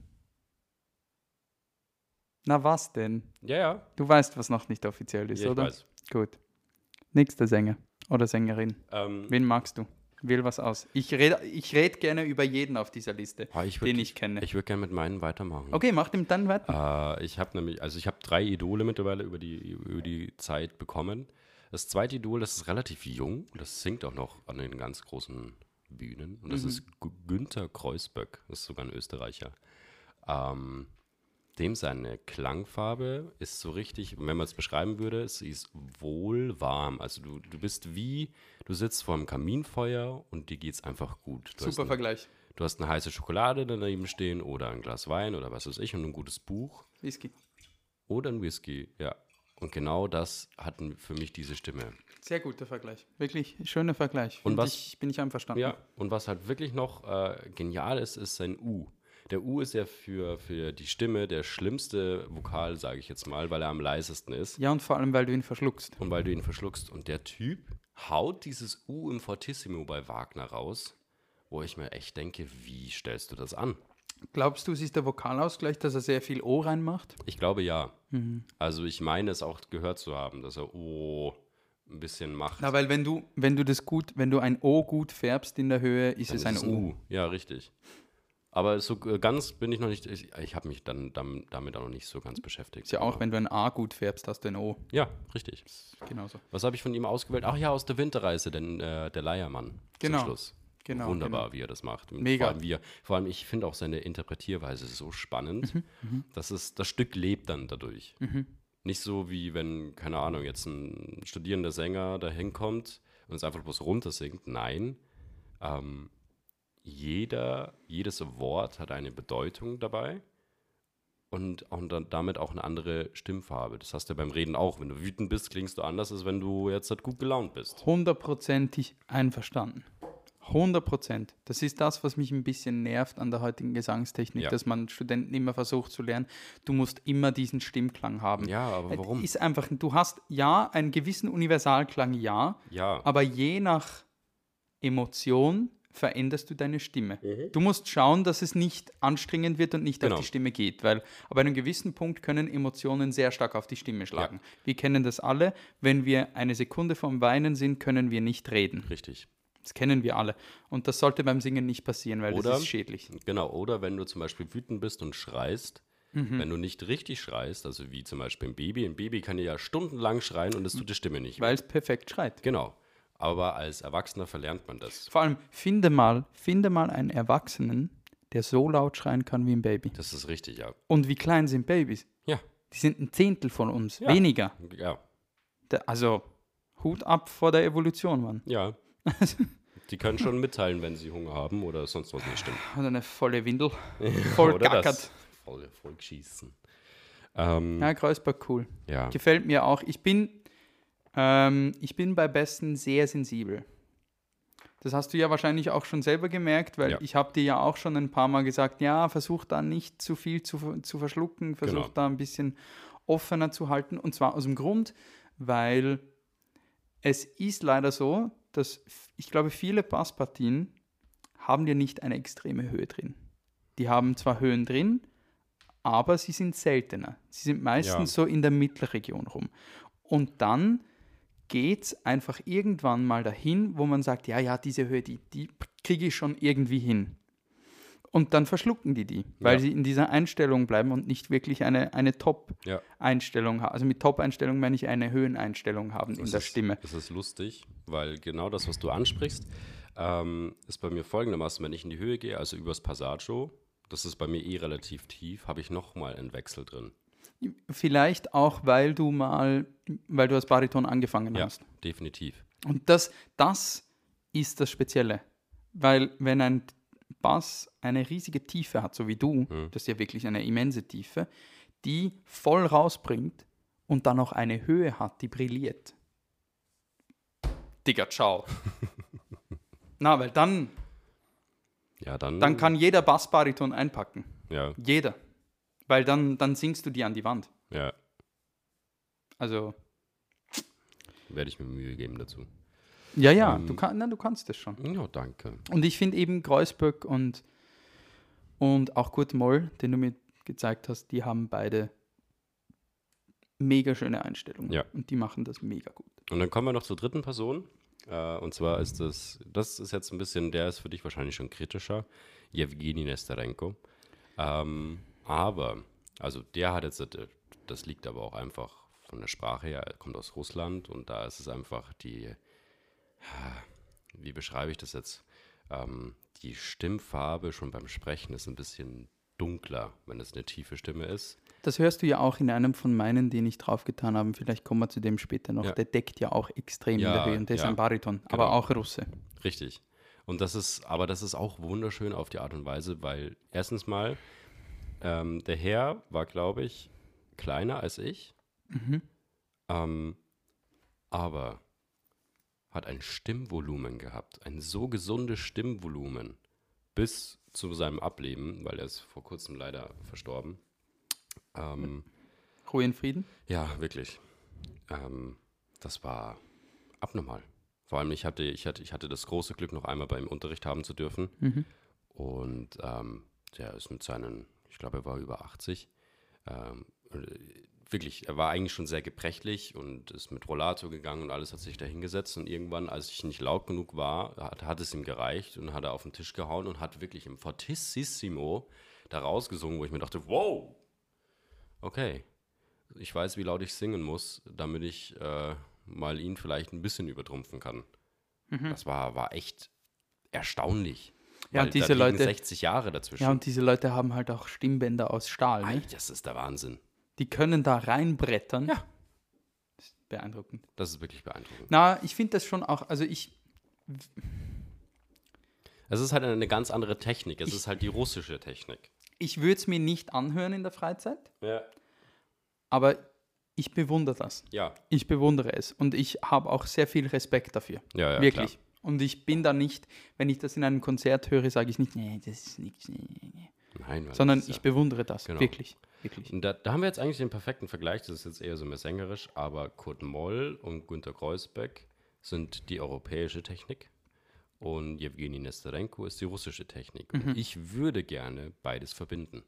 Speaker 1: Na was denn?
Speaker 2: Ja, ja.
Speaker 1: Du weißt, was noch nicht offiziell ist,
Speaker 2: ja ich
Speaker 1: oder?
Speaker 2: weiß.
Speaker 1: Gut. Nächster Sänger oder Sängerin.
Speaker 2: Ähm,
Speaker 1: Wen magst du? Wähl was aus. Ich rede ich red gerne über jeden auf dieser Liste,
Speaker 2: ah, ich würd-
Speaker 1: den ich kenne.
Speaker 2: Ich würde gerne mit meinen weitermachen.
Speaker 1: okay, mach dem dann weiter.
Speaker 2: Äh, ich habe nämlich, also ich habe drei Idole mittlerweile über die, über die Zeit bekommen. Das zweite Idol, das ist relativ jung und das singt auch noch an den ganz großen Bühnen. Und das ist Gu- Günther Kreuzböck, das ist sogar ein Österreicher. Ähm, dem seine Klangfarbe ist so richtig, wenn man es beschreiben würde, sie ist wohl warm. Also du, du bist wie, du sitzt vor einem Kaminfeuer und dir geht es einfach gut. Du
Speaker 1: Super
Speaker 2: ein-
Speaker 1: Vergleich.
Speaker 2: Du hast eine heiße Schokolade daneben stehen oder ein Glas Wein oder was weiß ich und ein gutes Buch
Speaker 1: Whisky.
Speaker 2: oder ein Whisky, ja. Und genau das hatten für mich diese Stimme.
Speaker 1: Sehr guter Vergleich. Wirklich schöner Vergleich.
Speaker 2: Und
Speaker 1: Find
Speaker 2: was-
Speaker 1: Ich, bin ich einverstanden.
Speaker 2: Ja, und was halt wirklich noch äh, genial ist, ist sein U. Der U ist ja für, für die Stimme der schlimmste Vokal, sage ich jetzt mal, weil er am leisesten ist
Speaker 1: Ja, und vor allem, weil du ihn verschluckst.
Speaker 2: und weil du ihn verschluckst. Und der Typ haut dieses U im Fortissimo bei Wagner raus, wo ich mir echt denke, wie stellst du das an?
Speaker 1: Glaubst du, es ist der Vokalausgleich, dass er sehr viel O reinmacht?
Speaker 2: Ich glaube ja. Also ich meine es auch gehört zu haben, dass er O ein bisschen macht.
Speaker 1: Na, weil wenn du, wenn du das gut, wenn du ein O gut färbst in der Höhe, ist
Speaker 2: Dann
Speaker 1: es
Speaker 2: ist
Speaker 1: ein
Speaker 2: es
Speaker 1: U.
Speaker 2: Ja, richtig. Aber so ganz bin ich noch nicht, ich, ich habe mich dann dam- damit auch noch nicht so ganz beschäftigt.
Speaker 1: Ist ja auch, wenn du ein A gut färbst, hast du ein O.
Speaker 2: Ja, richtig.
Speaker 1: Genauso.
Speaker 2: Was habe ich von ihm ausgewählt? Ach ja, aus der Winterreise, denn äh, der Leiermann
Speaker 1: Genau.
Speaker 2: zum Schluss.
Speaker 1: Genau,
Speaker 2: Wunderbar,
Speaker 1: genau.
Speaker 2: wie er das macht. Und
Speaker 1: Mega.
Speaker 2: Vor allem, wie er, vor allem ich finde auch seine Interpretierweise so spannend.
Speaker 1: Mhm,
Speaker 2: Das, ist, das Stück lebt dann dadurch. Nicht so wie wenn, keine Ahnung, jetzt ein studierender Sänger da hinkommt und es einfach bloß runtersingt. Nein. Ähm, jeder, jedes Wort hat eine Bedeutung dabei und, auch dann damit auch eine andere Stimmfarbe. Das hast du ja beim Reden auch. Wenn du wütend bist, klingst du anders, als wenn du jetzt halt gut gelaunt bist.
Speaker 1: Hundertprozentig einverstanden. 100 Prozent. Das ist das, was mich ein bisschen nervt an der heutigen Gesangstechnik,
Speaker 2: Ja.
Speaker 1: dass man Studenten immer versucht zu lernen. Du musst immer diesen Stimmklang haben.
Speaker 2: Ja, aber warum?
Speaker 1: Ist einfach, du hast ja einen gewissen Universalklang, ja,
Speaker 2: Ja,
Speaker 1: aber je nach Emotion veränderst du deine Stimme.
Speaker 2: Mhm.
Speaker 1: Du musst schauen, dass es nicht anstrengend wird und nicht
Speaker 2: Genau.
Speaker 1: auf die Stimme geht, weil ab einem gewissen Punkt können Emotionen sehr stark auf die Stimme schlagen. Wir kennen das alle. Wenn wir eine Sekunde vom Weinen sind, können wir nicht reden.
Speaker 2: richtig.
Speaker 1: Das kennen wir alle. Und das sollte beim Singen nicht passieren, weil
Speaker 2: Oder-
Speaker 1: das ist schädlich.
Speaker 2: Genau, oder wenn du zum Beispiel wütend bist und schreist,
Speaker 1: Mhm.
Speaker 2: wenn du nicht richtig schreist, also wie zum Beispiel ein Baby, ein Baby kann ja stundenlang schreien und es tut die Stimme nicht.
Speaker 1: Weil es perfekt schreit.
Speaker 2: Genau. Aber als Erwachsener verlernt man das.
Speaker 1: Vor allem, finde mal, finde mal einen Erwachsenen, der so laut schreien kann wie ein Baby.
Speaker 2: Das ist richtig, ja.
Speaker 1: Und wie klein sind Babys?
Speaker 2: Ja,
Speaker 1: Die sind ein Zehntel von uns,
Speaker 2: Ja.
Speaker 1: weniger.
Speaker 2: ja,
Speaker 1: also, Hut ab vor der Evolution, Mann.
Speaker 2: ja. Die können schon mitteilen, wenn sie Hunger haben oder sonst was nicht stimmt.
Speaker 1: Hat eine volle Windel. Voll
Speaker 2: oder
Speaker 1: gackert.
Speaker 2: das. Voll, voll schießen. Ähm,
Speaker 1: Ja, Kreuzberg, cool.
Speaker 2: ja.
Speaker 1: Gefällt mir auch. Ich bin, ähm, ich bin bei Besten sehr sensibel. Das hast du ja wahrscheinlich auch schon selber gemerkt, weil
Speaker 2: Ja.
Speaker 1: ich habe dir ja auch schon ein paar Mal gesagt, ja, versuch da nicht zu viel zu, zu verschlucken, versuch
Speaker 2: Genau.
Speaker 1: da ein bisschen offener zu halten. Und zwar aus dem Grund, weil es ist leider so, dass ich glaube, viele Basspartien haben ja nicht eine extreme Höhe drin. Die haben zwar Höhen drin, aber sie sind seltener. Sie sind meistens so in der Mittelregion rum. Und dann geht es einfach irgendwann mal dahin, wo man sagt, ja, ja, diese Höhe, die, die kriege ich schon irgendwie hin. Und dann verschlucken die die, weil
Speaker 2: Ja.
Speaker 1: sie in dieser Einstellung bleiben und nicht wirklich eine, eine. Top-Einstellung haben. Also mit Top-Einstellung meine ich eine Höheneinstellung haben in
Speaker 2: Das
Speaker 1: der
Speaker 2: ist,
Speaker 1: Stimme.
Speaker 2: Das ist lustig, weil genau das, was du ansprichst, ähm, ist bei mir folgendermaßen, wenn ich in die Höhe gehe, also übers Passaggio, das ist bei mir eh relativ tief, habe ich nochmal einen Wechsel drin.
Speaker 1: Vielleicht auch, weil du mal, weil du als Bariton angefangen
Speaker 2: Ja,
Speaker 1: hast.
Speaker 2: definitiv.
Speaker 1: Und das, das ist das Spezielle. Weil wenn ein Bass eine riesige Tiefe hat, so wie du, das ist ja wirklich eine immense Tiefe, die voll rausbringt und dann noch eine Höhe hat, die brilliert. Digga, ciao. Na, weil dann,
Speaker 2: Ja, dann.
Speaker 1: dann kann jeder Bassbariton einpacken.
Speaker 2: Ja,
Speaker 1: Jeder. Weil dann, dann singst du die an die Wand.
Speaker 2: ja,
Speaker 1: Also,
Speaker 2: werde ich mir Mühe geben dazu.
Speaker 1: Ja, ja,
Speaker 2: Ähm,
Speaker 1: du, kann, na, du kannst das schon.
Speaker 2: Ja, danke.
Speaker 1: Und ich finde eben Kreuzberg und, und auch Kurt Moll, den du mir gezeigt hast, die haben beide mega schöne Einstellungen.
Speaker 2: Ja.
Speaker 1: Und die machen das mega gut.
Speaker 2: Und dann kommen wir noch zur dritten Person. Äh, und zwar ist das, das ist jetzt ein bisschen, der ist für dich wahrscheinlich schon kritischer, Jewgeni Nesterenko. Ähm, aber, also der hat jetzt, äh, das liegt aber auch einfach von der Sprache her, er kommt aus Russland und da ist es einfach die, wie beschreibe ich das jetzt? Ähm, die Stimmfarbe schon beim Sprechen ist ein bisschen dunkler, wenn es eine tiefe Stimme ist.
Speaker 1: Das hörst du ja auch in einem von meinen, den ich draufgetan habe. Vielleicht kommen wir zu dem später noch.
Speaker 2: Ja.
Speaker 1: Der deckt ja auch extrem in
Speaker 2: Ja,
Speaker 1: der Höhe und der ist
Speaker 2: ja.
Speaker 1: ein Bariton, aber
Speaker 2: Genau.
Speaker 1: auch Russe.
Speaker 2: Richtig. Und das ist, aber das ist auch wunderschön auf die Art und Weise, weil erstens mal, ähm, der Herr war, glaube ich, kleiner als ich, ähm, aber hat ein Stimmvolumen gehabt, ein so gesundes Stimmvolumen bis zu seinem Ableben, weil er ist vor kurzem leider verstorben. Ähm,
Speaker 1: Ruhe in Frieden.
Speaker 2: ja, wirklich. Ähm, das war abnormal. Vor allem, ich hatte, ich, hatte, ich hatte das große Glück, noch einmal beim Unterricht haben zu dürfen.
Speaker 1: Mhm.
Speaker 2: Und ähm, der ist mit seinen, ich glaube, er war über 80. Ähm, äh, wirklich, er war eigentlich schon sehr gebrechlich und ist mit Rollator gegangen und alles hat sich da hingesetzt. Und irgendwann, als ich nicht laut genug war, hat, hat es ihm gereicht und hat er auf den Tisch gehauen und hat wirklich im Fortissimo da rausgesungen, wo ich mir dachte, wow, okay, ich weiß, wie laut ich singen muss, damit ich äh, mal ihn vielleicht ein bisschen übertrumpfen kann. Das war, war echt erstaunlich.
Speaker 1: Mhm. Ja, und diese Leute-
Speaker 2: 60 Jahre dazwischen.
Speaker 1: Ja, und diese Leute haben halt auch Stimmbänder aus Stahl.
Speaker 2: Ei,
Speaker 1: Ne?
Speaker 2: das ist der Wahnsinn.
Speaker 1: Die können da reinbrettern.
Speaker 2: Ja.
Speaker 1: Das ist beeindruckend.
Speaker 2: Das ist wirklich beeindruckend.
Speaker 1: Na, ich finde das schon auch, also ich,
Speaker 2: Es ist halt eine ganz andere Technik. Es ist halt die russische Technik.
Speaker 1: ich würde es mir nicht anhören in der Freizeit,
Speaker 2: Ja.
Speaker 1: aber ich bewundere das.
Speaker 2: Ja,
Speaker 1: Ich bewundere es und ich habe auch sehr viel Respekt dafür.
Speaker 2: ja, ja
Speaker 1: Wirklich. Und ich bin da nicht, wenn ich das in einem Konzert höre, sage ich nicht, nee, das ist nichts. Nee, nee, nee.
Speaker 2: Nein, weil
Speaker 1: Sondern
Speaker 2: ist
Speaker 1: ich
Speaker 2: ja,
Speaker 1: bewundere das.
Speaker 2: Genau.
Speaker 1: Wirklich. Wirklich.
Speaker 2: Da, da haben wir jetzt eigentlich den perfekten Vergleich. Das ist jetzt eher so mehr sängerisch, aber Kurt Moll und Günter Kreuzbeck sind die europäische Technik und Jewgeni Nesterenko ist die russische Technik.
Speaker 1: Mhm.
Speaker 2: Und ich würde gerne beides verbinden.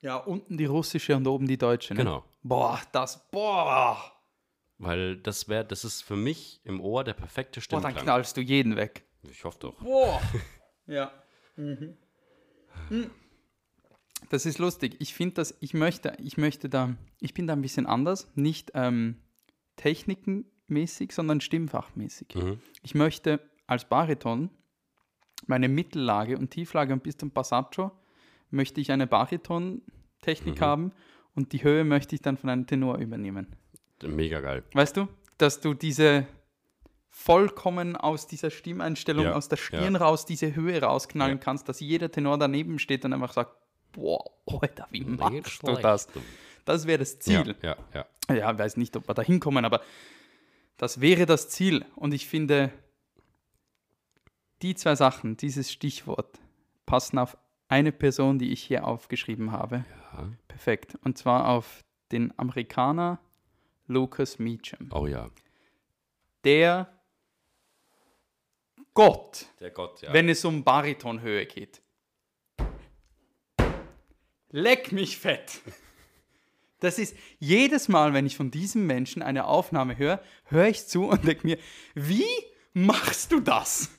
Speaker 1: Ja, unten die russische und oben die deutsche. Ne?
Speaker 2: Genau.
Speaker 1: Boah, das, boah.
Speaker 2: Weil das wäre, das ist für mich im Ohr der perfekte
Speaker 1: Boah, dann
Speaker 2: Stimmklang.
Speaker 1: knallst du jeden weg.
Speaker 2: ich hoffe doch.
Speaker 1: Boah. ja. Mhm. Hm. Das ist lustig. Ich finde das, ich möchte, ich möchte da, ich bin da ein bisschen anders. Nicht ähm, technikenmäßig, sondern stimmfachmäßig.
Speaker 2: Mhm.
Speaker 1: Ich möchte als Bariton meine Mittellage und Tieflage und bis zum Passaggio möchte ich eine Bariton-Technik haben und die Höhe möchte ich dann von einem Tenor übernehmen.
Speaker 2: Mega geil.
Speaker 1: Weißt du, dass du diese vollkommen aus dieser Stimmeinstellung,
Speaker 2: Ja,
Speaker 1: aus der Stirn raus, diese Höhe rausknallen
Speaker 2: Ja.
Speaker 1: kannst, dass jeder Tenor daneben steht und einfach sagt, boah, Alter, wie machst du das? Das wäre das Ziel.
Speaker 2: Ja, ja, ja.
Speaker 1: Ja, weiß nicht, ob wir da hinkommen, aber das wäre das Ziel. Und ich finde, die zwei Sachen, dieses Stichwort, passen auf eine Person, die ich hier aufgeschrieben habe.
Speaker 2: ja.
Speaker 1: Perfekt. Und zwar auf den Amerikaner Lucas Meacham.
Speaker 2: Oh ja.
Speaker 1: Der Gott,
Speaker 2: Der Gott, ja.
Speaker 1: wenn es um Baritonhöhe geht. Leck mich fett. Das ist jedes Mal, wenn ich von diesem Menschen eine Aufnahme höre, höre ich zu und denke mir, wie machst du das?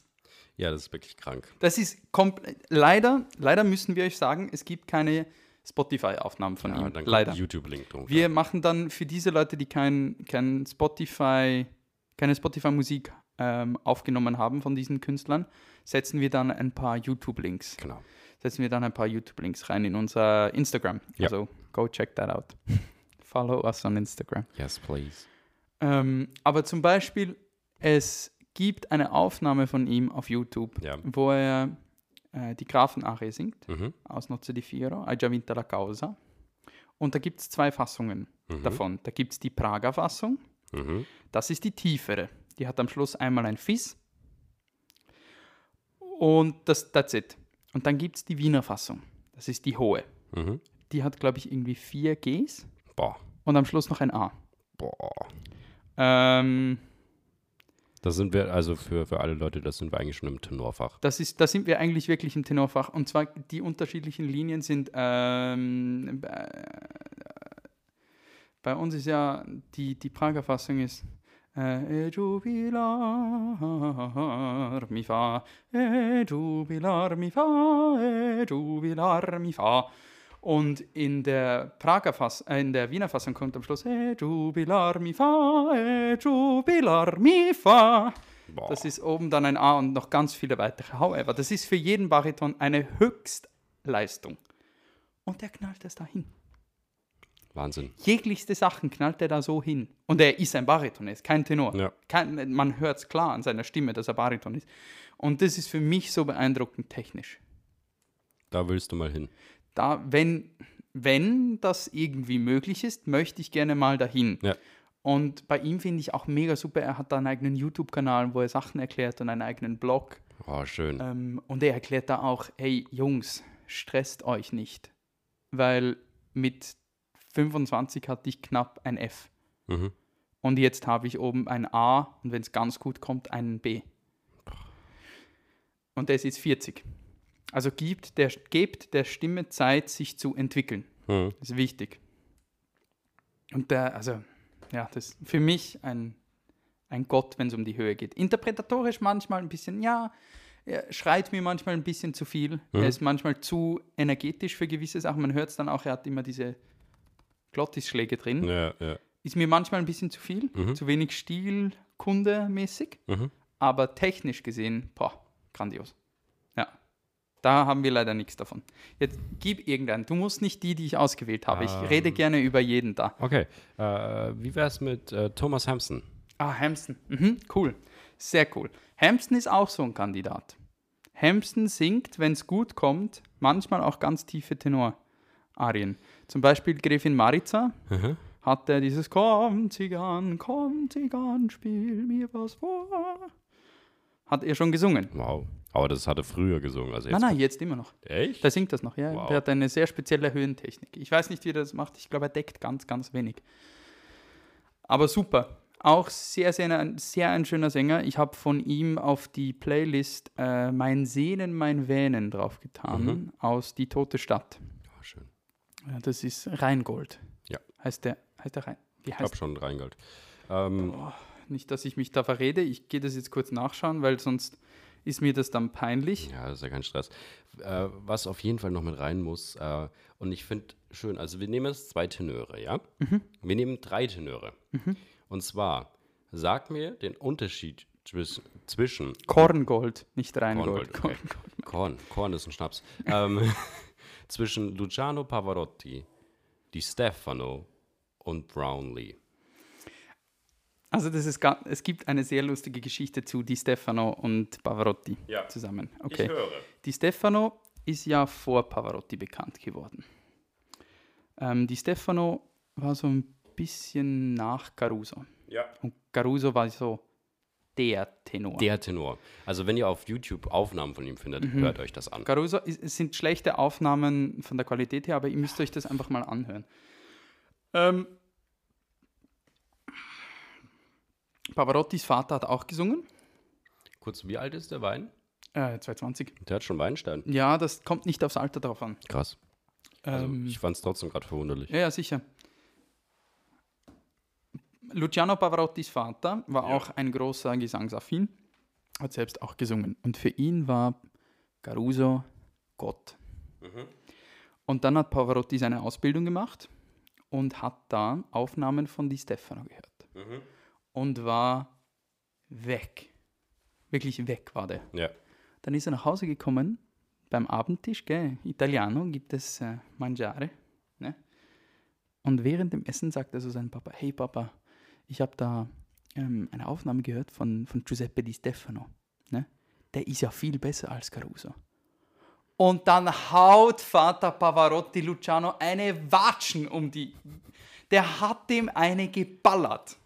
Speaker 2: ja, das ist wirklich krank.
Speaker 1: Das ist komplett. Leider, leider müssen wir euch sagen, es gibt keine Spotify-Aufnahmen von
Speaker 2: Ja,
Speaker 1: ihm.
Speaker 2: dann
Speaker 1: leider.
Speaker 2: YouTube-Link drunter.
Speaker 1: Wir machen dann für diese Leute, die kein, kein Spotify, keine Spotify-Musik ähm, aufgenommen haben von diesen Künstlern, setzen wir dann ein paar YouTube-Links.
Speaker 2: genau.
Speaker 1: Setzen wir dann ein paar YouTube-Links rein in unser Instagram.
Speaker 2: Ja.
Speaker 1: Also go check that out. Follow us on Instagram.
Speaker 2: Yes, please.
Speaker 1: Ähm, aber zum Beispiel, es gibt eine Aufnahme von ihm auf YouTube,
Speaker 2: Ja.
Speaker 1: wo er äh, die Grafenarie singt
Speaker 2: Mhm.
Speaker 1: aus Nozze di Fiero, Hai già vinta la causa. Und da gibt es zwei Fassungen davon. Da gibt es die Prager Fassung,
Speaker 2: Mhm.
Speaker 1: das ist die tiefere. Die hat am Schluss einmal ein Fis. Und das, that's it. Und dann gibt es die Wiener Fassung. Das ist die hohe.
Speaker 2: Mhm.
Speaker 1: Die hat, glaube ich, irgendwie vier Gs
Speaker 2: Boah.
Speaker 1: und am Schluss noch ein A.
Speaker 2: Boah.
Speaker 1: Ähm,
Speaker 2: Da sind wir, also für, für alle Leute, das sind wir eigentlich schon im Tenorfach.
Speaker 1: das ist, da sind wir eigentlich wirklich im Tenorfach. Und zwar die unterschiedlichen Linien sind ähm, äh, bei uns ist ja die, die Prager Fassung ist E jubilar mi fa, e jubilar mi fa, e jubilar mi fa. Und in der Prager Fass, äh, in der Wiener Fassung kommt am Schluss E jubilar mi fa, e jubilar mi fa.
Speaker 2: Boah.
Speaker 1: Das ist oben dann ein A und noch ganz viele weitere. However, das ist für jeden Bariton eine Höchstleistung. Und er knallt es dahin.
Speaker 2: Wahnsinn.
Speaker 1: Jeglichste Sachen knallt er da so hin. Und er ist ein Bariton, er ist kein Tenor.
Speaker 2: Ja.
Speaker 1: Kein, man hört es klar an seiner Stimme, dass er Bariton ist. Und das ist für mich so beeindruckend technisch.
Speaker 2: Da willst du mal hin.
Speaker 1: Da, wenn, wenn das irgendwie möglich ist, möchte ich gerne mal dahin.
Speaker 2: Ja.
Speaker 1: Und bei ihm finde ich auch mega super, er hat da einen eigenen YouTube-Kanal, wo er Sachen erklärt und einen eigenen Blog.
Speaker 2: Oh, schön.
Speaker 1: Ähm, und er erklärt da auch, hey Jungs, stresst euch nicht. Weil mit 25 hatte ich knapp ein F.
Speaker 2: Mhm.
Speaker 1: Und jetzt habe ich oben ein A und wenn es ganz gut kommt, einen B. Und der ist jetzt 40. Also gibt der, gebt der Stimme Zeit, sich zu entwickeln.
Speaker 2: Hm.
Speaker 1: Das ist wichtig. Und der, also, ja, das ist für mich ein, ein Gott, wenn es um die Höhe geht. Interpretatorisch manchmal ein bisschen, ja, er schreit mir manchmal ein bisschen zu viel. Er ist manchmal zu energetisch für gewisse Sachen. Man hört es dann auch, er hat immer diese Glottisschläge drin.
Speaker 2: Ja, ja.
Speaker 1: Ist mir manchmal ein bisschen zu viel, zu wenig Stilkunde mäßig.
Speaker 2: Mhm.
Speaker 1: Aber technisch gesehen, boah, grandios. Ja. Da haben wir leider nichts davon. Jetzt gib irgendeinen. Du musst nicht die, die ich ausgewählt habe. Ich rede gerne über jeden da.
Speaker 2: Okay. Äh, wie wär's mit äh, Thomas Hampson?
Speaker 1: Ah, Hampson. Mhm, cool. Sehr cool. Hampson ist auch so ein Kandidat. Hampson singt, wenn es gut kommt, manchmal auch ganz tiefe Tenor-Arien. Zum Beispiel Gräfin Maritza
Speaker 2: Mhm.
Speaker 1: hat er dieses Komm, Zigan, komm, Zigan, spiel mir was vor. Hat er schon gesungen.
Speaker 2: Wow. Aber das hat er früher gesungen. Also jetzt
Speaker 1: Nein, nein, jetzt immer noch.
Speaker 2: Echt?
Speaker 1: Der singt das noch, ja.
Speaker 2: Wow.
Speaker 1: Der hat eine sehr spezielle Höhentechnik. Ich weiß nicht, wie er das macht. Ich glaube, er deckt ganz, ganz wenig. Aber super. Auch sehr, sehr, ein, sehr ein schöner Sänger. Ich habe von ihm auf die Playlist äh, Mein Sehnen, mein Wähnen draufgetan
Speaker 2: Mhm.
Speaker 1: aus Die Tote Stadt. Das ist Rheingold.
Speaker 2: Ja.
Speaker 1: Heißt der, heißt der Rein? Wie
Speaker 2: Ich
Speaker 1: heißt
Speaker 2: glaube schon Rheingold. Ähm,
Speaker 1: Nicht, dass ich mich da verrede. Ich gehe das jetzt kurz nachschauen, weil sonst ist mir das dann peinlich.
Speaker 2: Ja, das ist ja kein Stress. Äh, was auf jeden Fall noch mit rein muss, äh, und ich finde schön, also wir nehmen jetzt zwei Tenöre, ja? Wir nehmen drei Tenöre. Und zwar, sag mir den Unterschied zwis- zwischen
Speaker 1: Korngold, nicht Rheingold.
Speaker 2: Korngold, okay. Korn, Korn ist ein Schnaps. ähm, zwischen Luciano Pavarotti, Di Stefano und Brownlee.
Speaker 1: Also das ist ga- es gibt eine sehr lustige Geschichte zu Di Stefano und Pavarotti
Speaker 2: Ja.
Speaker 1: zusammen. Okay.
Speaker 2: höre.
Speaker 1: Di Stefano ist ja vor Pavarotti bekannt geworden. Ähm, Di Stefano war so ein bisschen nach Caruso.
Speaker 2: Ja.
Speaker 1: Und Caruso war so der Tenor.
Speaker 2: Der Tenor. Also wenn ihr auf YouTube Aufnahmen von ihm findet,
Speaker 1: Mhm.
Speaker 2: hört euch das an.
Speaker 1: Caruso es sind schlechte Aufnahmen von der Qualität her, aber ihr müsst euch das einfach mal anhören. Ähm, Pavarottis Vater hat auch gesungen.
Speaker 2: Kurz, wie alt ist der Wein?
Speaker 1: Äh, 220.
Speaker 2: Der hat schon Weinstein.
Speaker 1: Ja, das kommt nicht aufs Alter drauf an.
Speaker 2: Krass. Also
Speaker 1: Ähm,
Speaker 2: ich fand es trotzdem gerade verwunderlich.
Speaker 1: ja, ja, sicher. Luciano Pavarottis Vater war
Speaker 2: Ja.
Speaker 1: auch ein großer Gesangsaffin, hat selbst auch gesungen. Und für ihn war Caruso Gott.
Speaker 2: Mhm.
Speaker 1: Und dann hat Pavarotti seine Ausbildung gemacht und hat da Aufnahmen von Di Stefano gehört.
Speaker 2: Mhm.
Speaker 1: Und war weg. Wirklich weg war der.
Speaker 2: Ja.
Speaker 1: Dann ist er nach Hause gekommen, beim Abendtisch, gell, Italiano gibt es äh, Mangiare. Ne? Und während dem Essen sagt er zu seinem Papa, hey Papa, ich habe da ähm, eine Aufnahme gehört von, von Giuseppe Di Stefano. Ne? Der ist ja viel besser als Caruso. Und dann haut Vater Pavarotti Luciano eine Watschen um die. Der hat dem eine geballert.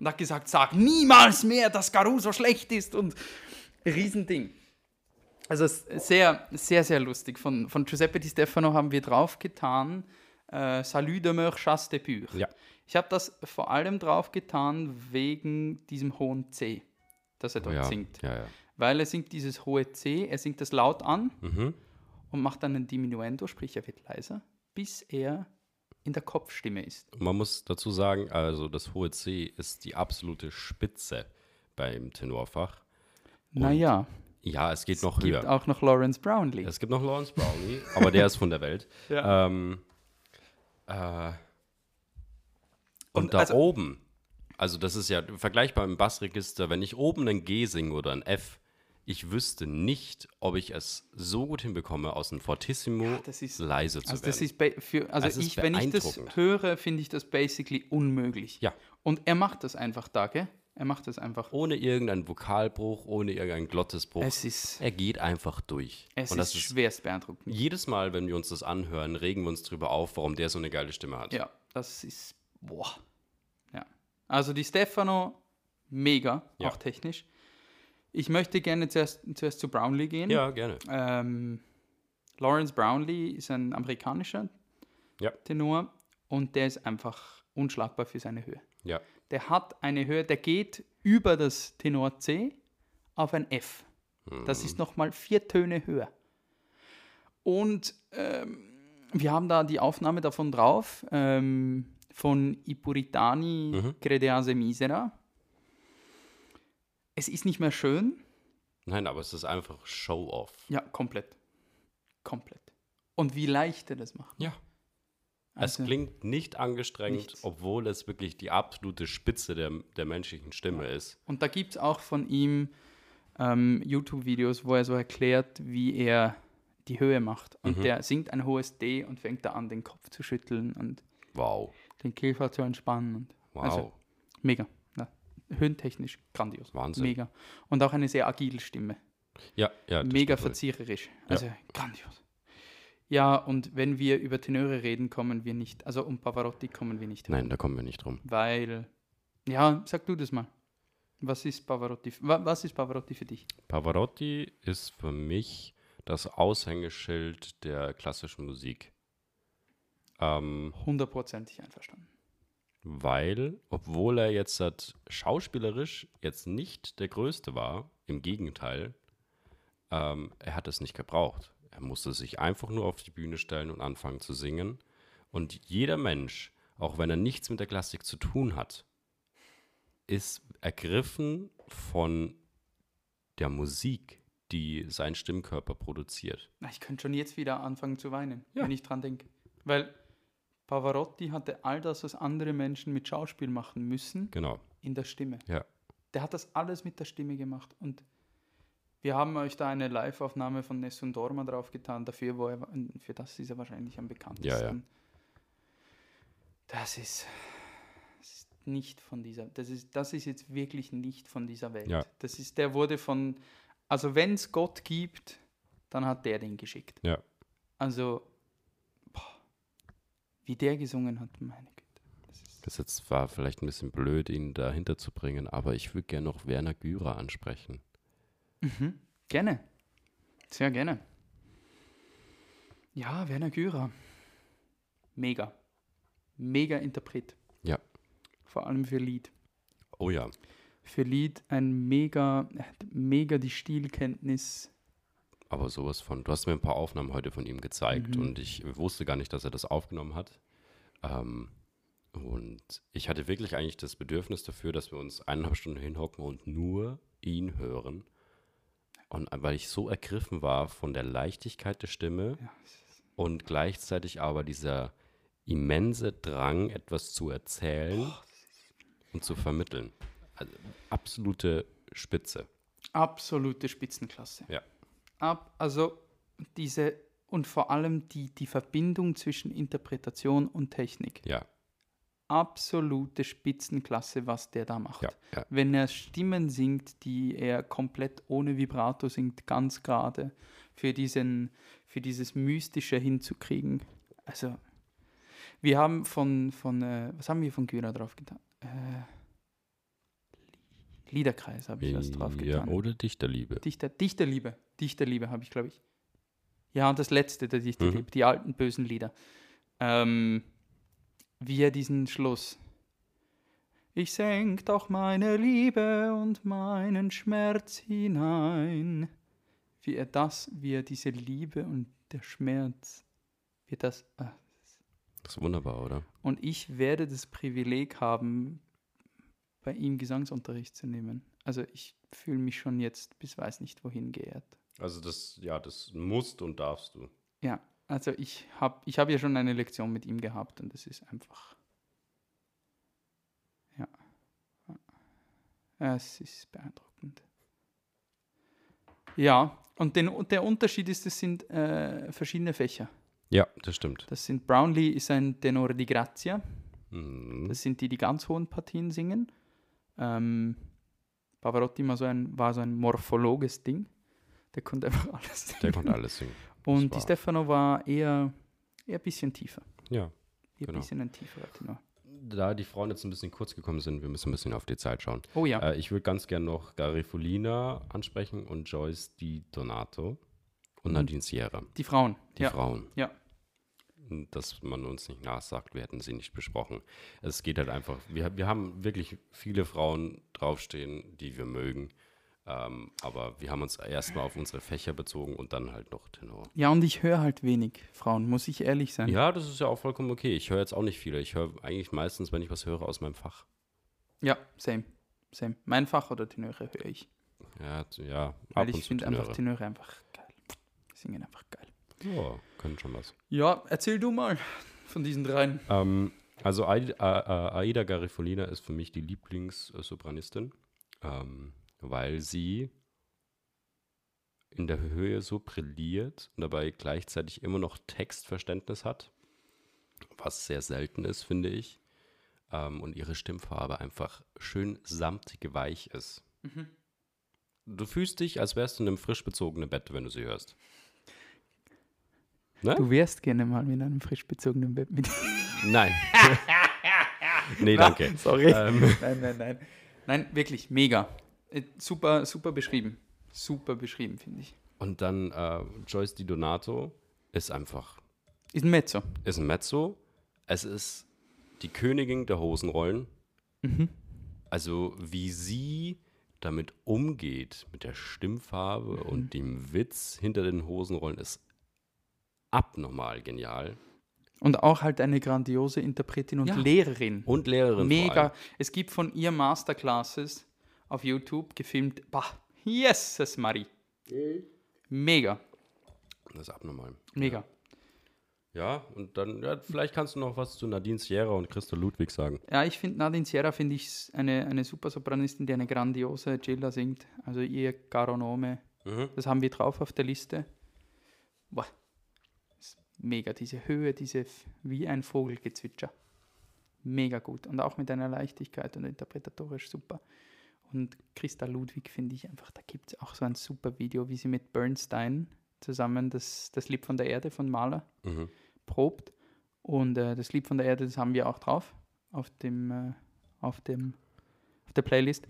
Speaker 1: Und hat gesagt, sag niemals mehr, dass Caruso schlecht ist. Und Riesending. Also sehr, sehr, sehr lustig. Von, von Giuseppe Di Stefano haben wir draufgetan, äh, Salut demeure chasse de pur.
Speaker 2: Ja.
Speaker 1: Ich habe das vor allem draufgetan wegen diesem hohen C, das er
Speaker 2: Oh,
Speaker 1: dort
Speaker 2: ja.
Speaker 1: singt.
Speaker 2: Ja, ja.
Speaker 1: Weil er singt dieses hohe C, er singt das laut an
Speaker 2: Mhm.
Speaker 1: und macht dann ein Diminuendo, sprich er wird leiser, bis er in der Kopfstimme ist.
Speaker 2: Und Man muss dazu sagen, also das hohe C ist die absolute Spitze beim Tenorfach.
Speaker 1: Naja,
Speaker 2: Ja, es geht noch
Speaker 1: es gibt
Speaker 2: höher.
Speaker 1: auch noch Lawrence Brownlee.
Speaker 2: Es gibt noch Lawrence Brownlee, aber der ist von der Welt.
Speaker 1: Ja.
Speaker 2: Ähm, äh, und,
Speaker 1: Und
Speaker 2: da
Speaker 1: also-
Speaker 2: oben, also das ist ja vergleichbar im Bassregister, wenn ich oben ein G singe oder ein F, ich wüsste nicht, ob ich es so gut hinbekomme, aus einem Fortissimo
Speaker 1: das ist-
Speaker 2: leise zu
Speaker 1: Also
Speaker 2: werden.
Speaker 1: das für, also
Speaker 2: ist
Speaker 1: ich, wenn ich das höre, finde ich das basically unmöglich.
Speaker 2: Ja.
Speaker 1: Und er macht das einfach da, gell? Er macht das einfach.
Speaker 2: ohne irgendeinen Vokalbruch, ohne irgendeinen Glottesbruch.
Speaker 1: Es ist,
Speaker 2: er geht einfach durch.
Speaker 1: es
Speaker 2: Und das
Speaker 1: ist
Speaker 2: ist
Speaker 1: schwerst beeindruckend.
Speaker 2: jedes Mal, wenn wir uns das anhören, regen wir uns drüber auf, warum der so eine geile Stimme hat.
Speaker 1: Ja, das ist, boah. Also die Stefano, mega,
Speaker 2: Ja.
Speaker 1: auch technisch. Ich möchte gerne zuerst, zuerst zu Brownlee gehen.
Speaker 2: Ja, gerne.
Speaker 1: Ähm, Lawrence Brownlee ist ein amerikanischer
Speaker 2: Ja.
Speaker 1: Tenor und der ist einfach unschlagbar für seine Höhe.
Speaker 2: Ja.
Speaker 1: der hat eine Höhe, der geht über das Tenor C auf ein F. Das ist nochmal vier Töne höher. Und ähm, wir haben da die Aufnahme davon drauf, ähm, von I Puritani
Speaker 2: Mhm.
Speaker 1: Credease Misera. Es ist nicht mehr schön,
Speaker 2: Nein, aber es ist einfach Show-off.
Speaker 1: ja, komplett. Komplett. Und wie leicht er das macht.
Speaker 2: Ja.
Speaker 1: Also-
Speaker 2: es klingt nicht angestrengt,
Speaker 1: Nichts.
Speaker 2: obwohl es wirklich die absolute Spitze der, der menschlichen Stimme ist.
Speaker 1: Und da gibt es auch von ihm ähm, YouTube-Videos, wo er so erklärt, wie er die Höhe macht. Und
Speaker 2: Mhm.
Speaker 1: der singt ein hohes D und fängt da an, den Kopf zu schütteln und
Speaker 2: Wow.
Speaker 1: Den Kiefer zu entspannen. Und
Speaker 2: Wow.
Speaker 1: Also, mega. Ja. Höhentechnisch grandios.
Speaker 2: Wahnsinn.
Speaker 1: Mega. Und auch eine sehr agile Stimme.
Speaker 2: ja, ja.
Speaker 1: mega verzieherisch. Also grandios. Ja, und wenn wir über Tenöre reden, kommen wir nicht, also um Pavarotti kommen wir nicht.
Speaker 2: Nein, da kommen wir nicht drum.
Speaker 1: Weil, ja, sag du das mal. Was ist Pavarotti, wa- was ist Pavarotti für dich?
Speaker 2: Pavarotti ist für mich das Aushängeschild der klassischen Musik. Ähm,
Speaker 1: Hundertprozentig einverstanden.
Speaker 2: weil, obwohl er jetzt hat, schauspielerisch jetzt nicht der Größte war, im Gegenteil, ähm, er hat es nicht gebraucht. Er musste sich einfach nur auf die Bühne stellen und anfangen zu singen. Und jeder Mensch, auch wenn er nichts mit der Klassik zu tun hat, ist ergriffen von der Musik, die sein Stimmkörper produziert.
Speaker 1: Ich könnte schon jetzt wieder anfangen zu weinen,
Speaker 2: Ja.
Speaker 1: wenn ich dran denke. Weil Pavarotti hatte all das, was andere Menschen mit Schauspiel machen müssen,
Speaker 2: Genau.
Speaker 1: in der Stimme.
Speaker 2: Ja.
Speaker 1: Der hat das alles mit der Stimme gemacht. Und wir haben euch da eine Live-Aufnahme von Nessun Dorma draufgetan, dafür, wo er, für das ist er wahrscheinlich am bekanntesten. Das ist, das ist nicht von dieser, das ist, das ist jetzt wirklich nicht von dieser Welt.
Speaker 2: Ja.
Speaker 1: Das ist, der wurde von, also wenn es Gott gibt, dann hat der den geschickt.
Speaker 2: Ja.
Speaker 1: Also, wie der gesungen hat, meine Güte. Das ist,
Speaker 2: Das jetzt war vielleicht ein bisschen blöd, ihn dahinter zu bringen, aber ich würde gerne noch Werner Gürer ansprechen.
Speaker 1: Mhm. Gerne. Sehr gerne. Ja, Werner Gürer. Mega. Mega Interpret.
Speaker 2: Ja.
Speaker 1: Vor allem für Lied.
Speaker 2: Oh ja.
Speaker 1: Für Lied ein mega, er hat mega die Stilkenntnis.
Speaker 2: Aber sowas von, du hast mir ein paar Aufnahmen heute von ihm gezeigt
Speaker 1: Mhm.
Speaker 2: und ich wusste gar nicht, dass er das aufgenommen hat. Ähm, und ich hatte wirklich eigentlich das Bedürfnis dafür, dass wir uns eineinhalb Stunden hinhocken und nur ihn hören. Und weil ich so ergriffen war von der Leichtigkeit der Stimme
Speaker 1: Ja,
Speaker 2: und gleichzeitig aber dieser immense Drang, etwas zu erzählen und zu vermitteln. Also, absolute Spitze.
Speaker 1: absolute Spitzenklasse.
Speaker 2: Ja.
Speaker 1: Ab, also diese und vor allem die, die Verbindung zwischen Interpretation und Technik.
Speaker 2: Ja,
Speaker 1: Absolute Spitzenklasse, was der da macht.
Speaker 2: ja, ja.
Speaker 1: wenn er Stimmen singt, die er komplett ohne Vibrato singt, ganz gerade, für, diesen, für dieses Mystische hinzukriegen. Also, wir haben von, von äh, was haben wir von Güra drauf getan? Äh, Liederkreis habe ich was drauf
Speaker 2: Ja,
Speaker 1: getan.
Speaker 2: oder Dichterliebe.
Speaker 1: Dichter, Dichterliebe. Dichterliebe habe ich, glaube ich. Ja, und das letzte der Dichterliebe,
Speaker 2: Mhm.
Speaker 1: die alten bösen Lieder. Ähm, wie er diesen Schluss. Ich senk doch meine Liebe und meinen Schmerz hinein. Wie er das, wie er diese Liebe und der Schmerz, wie das. ah.
Speaker 2: Das ist wunderbar, oder?
Speaker 1: Und ich werde das Privileg haben, bei ihm Gesangsunterricht zu nehmen. Also ich fühle mich schon jetzt bis weiß nicht wohin geehrt.
Speaker 2: Also das, ja, das musst und darfst du.
Speaker 1: Ja, also ich habe ich hab ja schon eine Lektion mit ihm gehabt und es ist einfach. Ja. Es ist beeindruckend. Ja, und den, der Unterschied ist, es sind äh, verschiedene Fächer.
Speaker 2: Ja, das stimmt.
Speaker 1: Das sind Brownlee ist ein Tenore di Grazia.
Speaker 2: Mhm.
Speaker 1: Das sind die, die ganz hohen Partien singen. Ähm, Pavarotti war so ein, war so ein morphologes Ding. Der konnte einfach alles singen.
Speaker 2: Der konnte alles singen.
Speaker 1: Und die Stefano war eher, eher ein bisschen tiefer.
Speaker 2: Ja.
Speaker 1: Eher
Speaker 2: Genau.
Speaker 1: ein bisschen ein tieferer Tenor.
Speaker 2: Da die Frauen jetzt ein bisschen kurz gekommen sind, wir müssen ein bisschen auf die Zeit schauen.
Speaker 1: Oh ja.
Speaker 2: Äh, ich würde ganz gern noch Garifulina ansprechen und Joyce Di Donato und Nadine Sierra.
Speaker 1: die Frauen.
Speaker 2: Die
Speaker 1: ja.
Speaker 2: Frauen.
Speaker 1: Ja.
Speaker 2: Dass man uns nicht nachsagt, wir hätten sie nicht besprochen. Es geht halt einfach, wir, wir haben wirklich viele Frauen draufstehen, die wir mögen. Ähm, aber wir haben uns erstmal auf unsere Fächer bezogen und dann halt noch Tenor.
Speaker 1: Ja, und ich höre halt wenig Frauen, muss ich ehrlich sein.
Speaker 2: Ja, das ist ja auch vollkommen okay. Ich höre jetzt auch nicht viele. Ich höre eigentlich meistens, wenn ich was höre, aus meinem Fach.
Speaker 1: Ja, same. Same. Mein Fach oder Tenöre höre ich.
Speaker 2: Ja, ja
Speaker 1: Weil ich finde einfach
Speaker 2: Tenöre.
Speaker 1: Tenöre einfach geil. Die singen einfach geil.
Speaker 2: Ja, können schon was.
Speaker 1: Ja, erzähl du mal von diesen dreien.
Speaker 2: Ähm, also Aida, Aida Garifolina ist für mich die Lieblingssopranistin, ähm, weil sie in der Höhe so brilliert und dabei gleichzeitig immer noch Textverständnis hat, was sehr selten ist, finde ich. Ähm, und ihre Stimmfarbe einfach schön samtig weich ist. Du fühlst dich, als wärst du in einem frisch bezogenen Bett, wenn du sie hörst. Ne?
Speaker 1: Du wärst gerne mal in einem frisch bezogenen Bett mit.
Speaker 2: Nein. nee, danke.
Speaker 1: Sorry.
Speaker 2: Ähm,
Speaker 1: Nein, nein, nein. Nein, wirklich, mega. Äh, Super, super beschrieben. Super beschrieben, finde ich.
Speaker 2: Und dann äh, Joyce Di Donato ist einfach,
Speaker 1: Ist ein Mezzo.
Speaker 2: ist ein Mezzo. Es ist die Königin der Hosenrollen. Also wie sie damit umgeht, mit der Stimmfarbe und dem Witz hinter den Hosenrollen, ist abnormal genial.
Speaker 1: Und auch halt eine grandiose Interpretin und
Speaker 2: Ja.
Speaker 1: Lehrerin.
Speaker 2: Und Lehrerin vor
Speaker 1: Mega.
Speaker 2: allem.
Speaker 1: Es gibt von ihr Masterclasses auf YouTube gefilmt. Bah, yes, Marie. Mega,
Speaker 2: Das ist abnormal.
Speaker 1: mega.
Speaker 2: Ja, und dann, ja, vielleicht kannst du noch was zu Nadine Sierra und Christa Ludwig sagen.
Speaker 1: Ja, ich finde Nadine Sierra finde ich eine, eine super Sopranistin, die eine grandiose Gilla singt. Also ihr Caro Nome.
Speaker 2: Mhm.
Speaker 1: Das haben wir drauf auf der Liste. Boah. Mega, diese Höhe, diese wie ein Vogelgezwitscher. Mega gut. Und auch mit einer Leichtigkeit und interpretatorisch super. Und Christa Ludwig finde ich einfach, da gibt es auch so ein super Video, wie sie mit Bernstein zusammen das, das Lied von der Erde von Mahler
Speaker 2: Mhm.
Speaker 1: probt. Und äh, das Lied von der Erde, das haben wir auch drauf auf dem, äh, auf dem, auf der Playlist.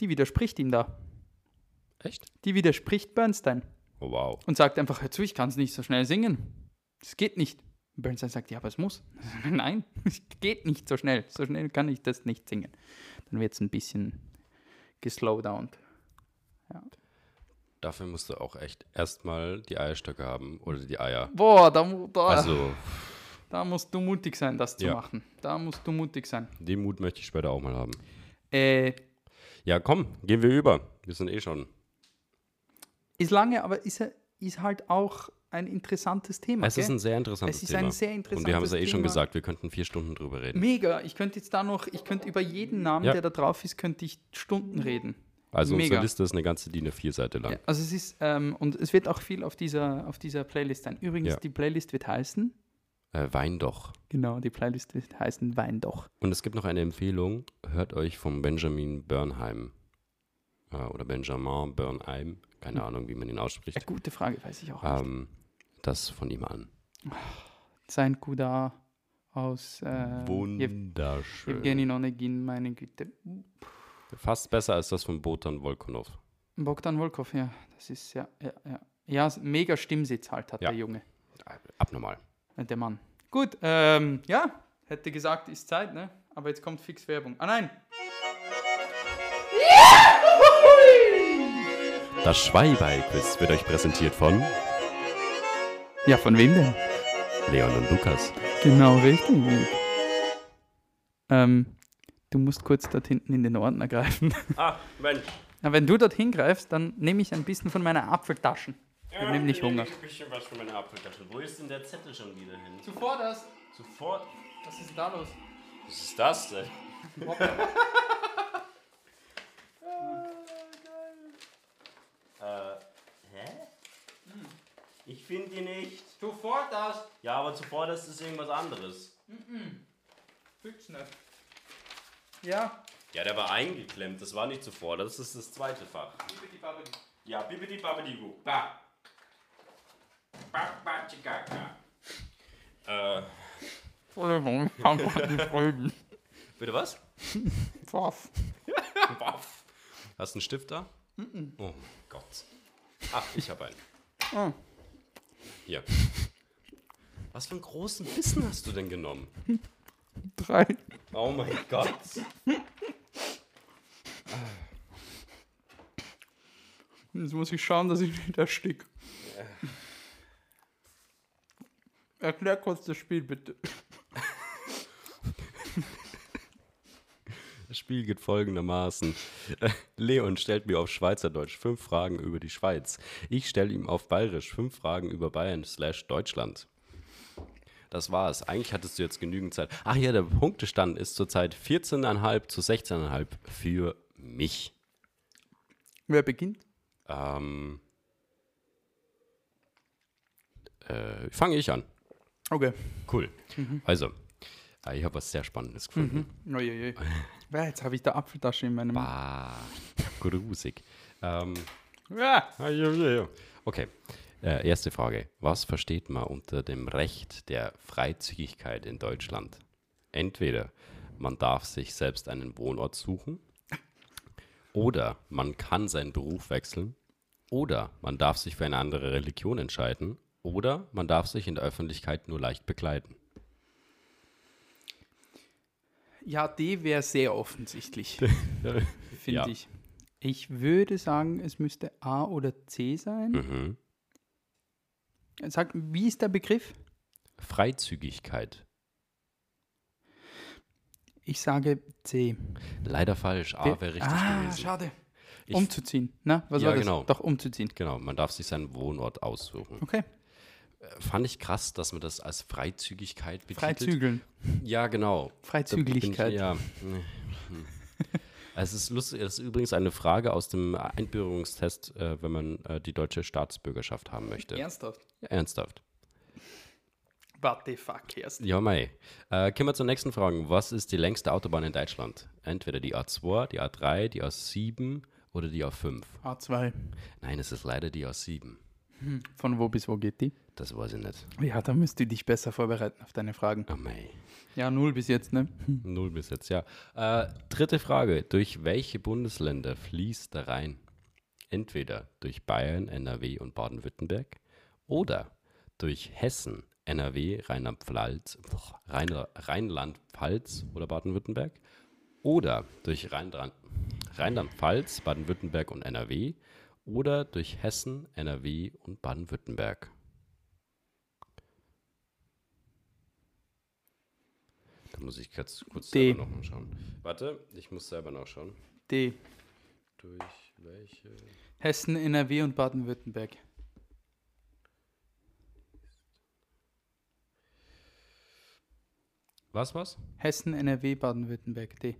Speaker 1: Die widerspricht ihm da.
Speaker 2: Echt?
Speaker 1: Die widerspricht Bernstein
Speaker 2: Oh, wow.
Speaker 1: und sagt einfach, hör zu, ich kann es nicht so schnell singen. Das geht nicht. Und Bernstein sagt, ja, aber es muss. Nein, es geht nicht so schnell. So schnell kann ich das nicht singen. Dann wird es ein bisschen geslowdownt.
Speaker 2: Dafür musst du auch echt erstmal die Eierstöcke haben oder die Eier.
Speaker 1: Boah, da, da,
Speaker 2: Also,
Speaker 1: da musst du mutig sein, das zu
Speaker 2: Ja.
Speaker 1: machen. Da musst du mutig sein.
Speaker 2: den Mut möchte ich später auch mal haben.
Speaker 1: Äh,
Speaker 2: Ja, komm, gehen wir über. Wir sind eh schon.
Speaker 1: Ist lange, aber ist, ist halt auch ein interessantes Thema.
Speaker 2: Es ist
Speaker 1: gell?
Speaker 2: ein sehr interessantes
Speaker 1: Es ist
Speaker 2: Thema.
Speaker 1: ein sehr
Speaker 2: Und wir haben es ja eh
Speaker 1: interessantes
Speaker 2: schon
Speaker 1: Thema.
Speaker 2: gesagt, wir könnten vier Stunden drüber reden.
Speaker 1: Mega. Ich könnte jetzt da noch, ich könnte über jeden Namen,
Speaker 2: Ja.
Speaker 1: der da drauf ist, könnte ich Stunden reden.
Speaker 2: Also
Speaker 1: Mega.
Speaker 2: unsere Liste ist eine ganze DIN A4-Seite lang.
Speaker 1: Ja, also es ist, ähm, und es wird auch viel auf dieser, auf dieser Playlist sein. Übrigens,
Speaker 2: Ja.
Speaker 1: die Playlist wird heißen,
Speaker 2: Äh, Wein doch.
Speaker 1: genau, die Playlist wird heißen Wein doch.
Speaker 2: Und es gibt noch eine Empfehlung. Hört euch vom Benjamin Bernheim äh, oder Benjamin Bernheim, keine Ahnung, wie man ihn
Speaker 1: Ja,
Speaker 2: ausspricht,
Speaker 1: gute Frage, weiß ich auch nicht.
Speaker 2: ähm, das von ihm an.
Speaker 1: Sein Kuda aus äh,
Speaker 2: Wunderschön.
Speaker 1: Evgeny Onegin, meine Güte.
Speaker 2: Fast besser als das von Botan Volkonov.
Speaker 1: Bogdan Volkov, ja, das ist ja, ja, ja. Ja, mega Stimmsitz halt hat
Speaker 2: Ja.
Speaker 1: der Junge,
Speaker 2: Abnormal.
Speaker 1: äh, der Mann. Gut, ähm, ja, hätte gesagt, ist Zeit, ne? Aber jetzt kommt fix Werbung. Ah nein,
Speaker 2: Das Schweibeil-Quiz wird euch präsentiert von
Speaker 1: ja, von wem denn?
Speaker 2: Leon und Lukas.
Speaker 1: Genau, richtig. Ähm, du musst kurz dort hinten in den Ordner greifen.
Speaker 2: Ah, Mensch.
Speaker 1: Na, wenn du dorthin greifst, dann nehme ich ein bisschen von meiner Apfeltaschen. Ich habe nämlich Hunger.
Speaker 2: Ein bisschen was von meiner Apfeltasche. Wo ist denn der Zettel schon wieder hin?
Speaker 1: Zuvor das.
Speaker 2: Sofort.
Speaker 1: Was ist da los?
Speaker 2: Was ist das denn? äh, hä? Ich finde die nicht.
Speaker 1: Zuvor das.
Speaker 2: Ja, aber zuvor das ist irgendwas anderes.
Speaker 1: Fix nicht. Ja.
Speaker 2: Ja, der war eingeklemmt. Das war nicht zuvor. Das ist das zweite Fach. Ja, bibidi babidi gu. Ba. Ba, ba, tschikaka. Äh,
Speaker 1: Entschuldigung, ich kann doch nicht reden.
Speaker 2: bitte was?
Speaker 1: Pfaff.
Speaker 2: Waff. Hast du einen Stift da? Oh Gott. Ach, ich habe einen. Hier. Was für einen großen Bissen hast du denn genommen?
Speaker 1: Drei.
Speaker 2: Oh mein Gott.
Speaker 1: Jetzt muss ich schauen, dass ich nicht erstick. Erklär kurz das Spiel, bitte.
Speaker 2: Spiel geht folgendermaßen. Leon stellt mir auf Schweizerdeutsch fünf Fragen über die Schweiz. Ich stelle ihm auf Bayerisch fünf Fragen über Bayern slash Deutschland. Das war's. Eigentlich hattest du jetzt genügend Zeit. Ach ja, der Punktestand ist zurzeit 14,5 zu 16,5 für mich.
Speaker 1: Wer beginnt?
Speaker 2: Ähm, äh, fange ich an.
Speaker 1: Okay.
Speaker 2: Cool. Also, äh, ich habe was sehr Spannendes gefunden.
Speaker 1: Uiuiui. Ja, jetzt habe ich da Apfeltasche in meinem.
Speaker 2: Ah, grusig. Ähm,
Speaker 1: Ja.
Speaker 2: Ah, ja, ja, ja. Okay. Äh, erste Frage. Was versteht man unter dem Recht der Freizügigkeit in Deutschland? Entweder man darf sich selbst einen Wohnort suchen, oder man kann seinen Beruf wechseln, oder man darf sich für eine andere Religion entscheiden, oder man darf sich in der Öffentlichkeit nur leicht bekleiden.
Speaker 1: Ja, D wäre sehr offensichtlich, finde
Speaker 2: Ja.
Speaker 1: ich. Ich würde sagen, es müsste A oder C sein.
Speaker 2: Mhm.
Speaker 1: Sag, wie ist der Begriff?
Speaker 2: Freizügigkeit.
Speaker 1: Ich sage C.
Speaker 2: Leider falsch. A wäre richtig
Speaker 1: ah,
Speaker 2: gewesen.
Speaker 1: schade.
Speaker 2: Ich-
Speaker 1: umzuziehen. Na, was
Speaker 2: Ja,
Speaker 1: war das?
Speaker 2: genau.
Speaker 1: Doch, umzuziehen.
Speaker 2: Genau, man darf sich seinen Wohnort aussuchen.
Speaker 1: Okay.
Speaker 2: Fand ich krass, dass man das als Freizügigkeit betitelt.
Speaker 1: Freizügeln.
Speaker 2: Ja, genau.
Speaker 1: Freizügigkeit.
Speaker 2: Ich- Ja. Es ist lustig, es ist übrigens eine Frage aus dem Einbürgerungstest, äh, wenn man äh, die deutsche Staatsbürgerschaft haben möchte.
Speaker 1: Ernsthaft?
Speaker 2: Ja, ernsthaft.
Speaker 1: What the fuck, erst.
Speaker 2: Ja, mei. Äh, kommen wir zur nächsten Frage. Was ist die längste Autobahn in Deutschland? Entweder die A2, die A3, die A7 oder die A5?
Speaker 1: A2.
Speaker 2: Nein, es ist leider die A7.
Speaker 1: Von wo bis wo geht die?
Speaker 2: Das weiß ich nicht.
Speaker 1: Ja, da müsst du dich besser vorbereiten auf deine Fragen.
Speaker 2: Oh, mei.
Speaker 1: Ja, null bis jetzt, ne?
Speaker 2: Null bis jetzt, ja. Äh, dritte Frage. Durch welche Bundesländer fließt der Rhein? Entweder durch Bayern, NRW und Baden-Württemberg oder durch Hessen, NRW, Rheinland-Pfalz, Rhein- Rheinland-Pfalz oder Baden-Württemberg oder durch Rheinland- Rheinland-Pfalz, Baden-Württemberg und NRW oder durch Hessen, NRW und Baden-Württemberg. Da muss ich kurz, kurz
Speaker 1: D.
Speaker 2: selber noch mal schauen. Warte, ich muss selber nachschauen.
Speaker 1: D.
Speaker 2: Durch welche?
Speaker 1: Hessen, NRW und Baden-Württemberg.
Speaker 2: Was, was?
Speaker 1: Hessen, NRW, Baden-Württemberg. D.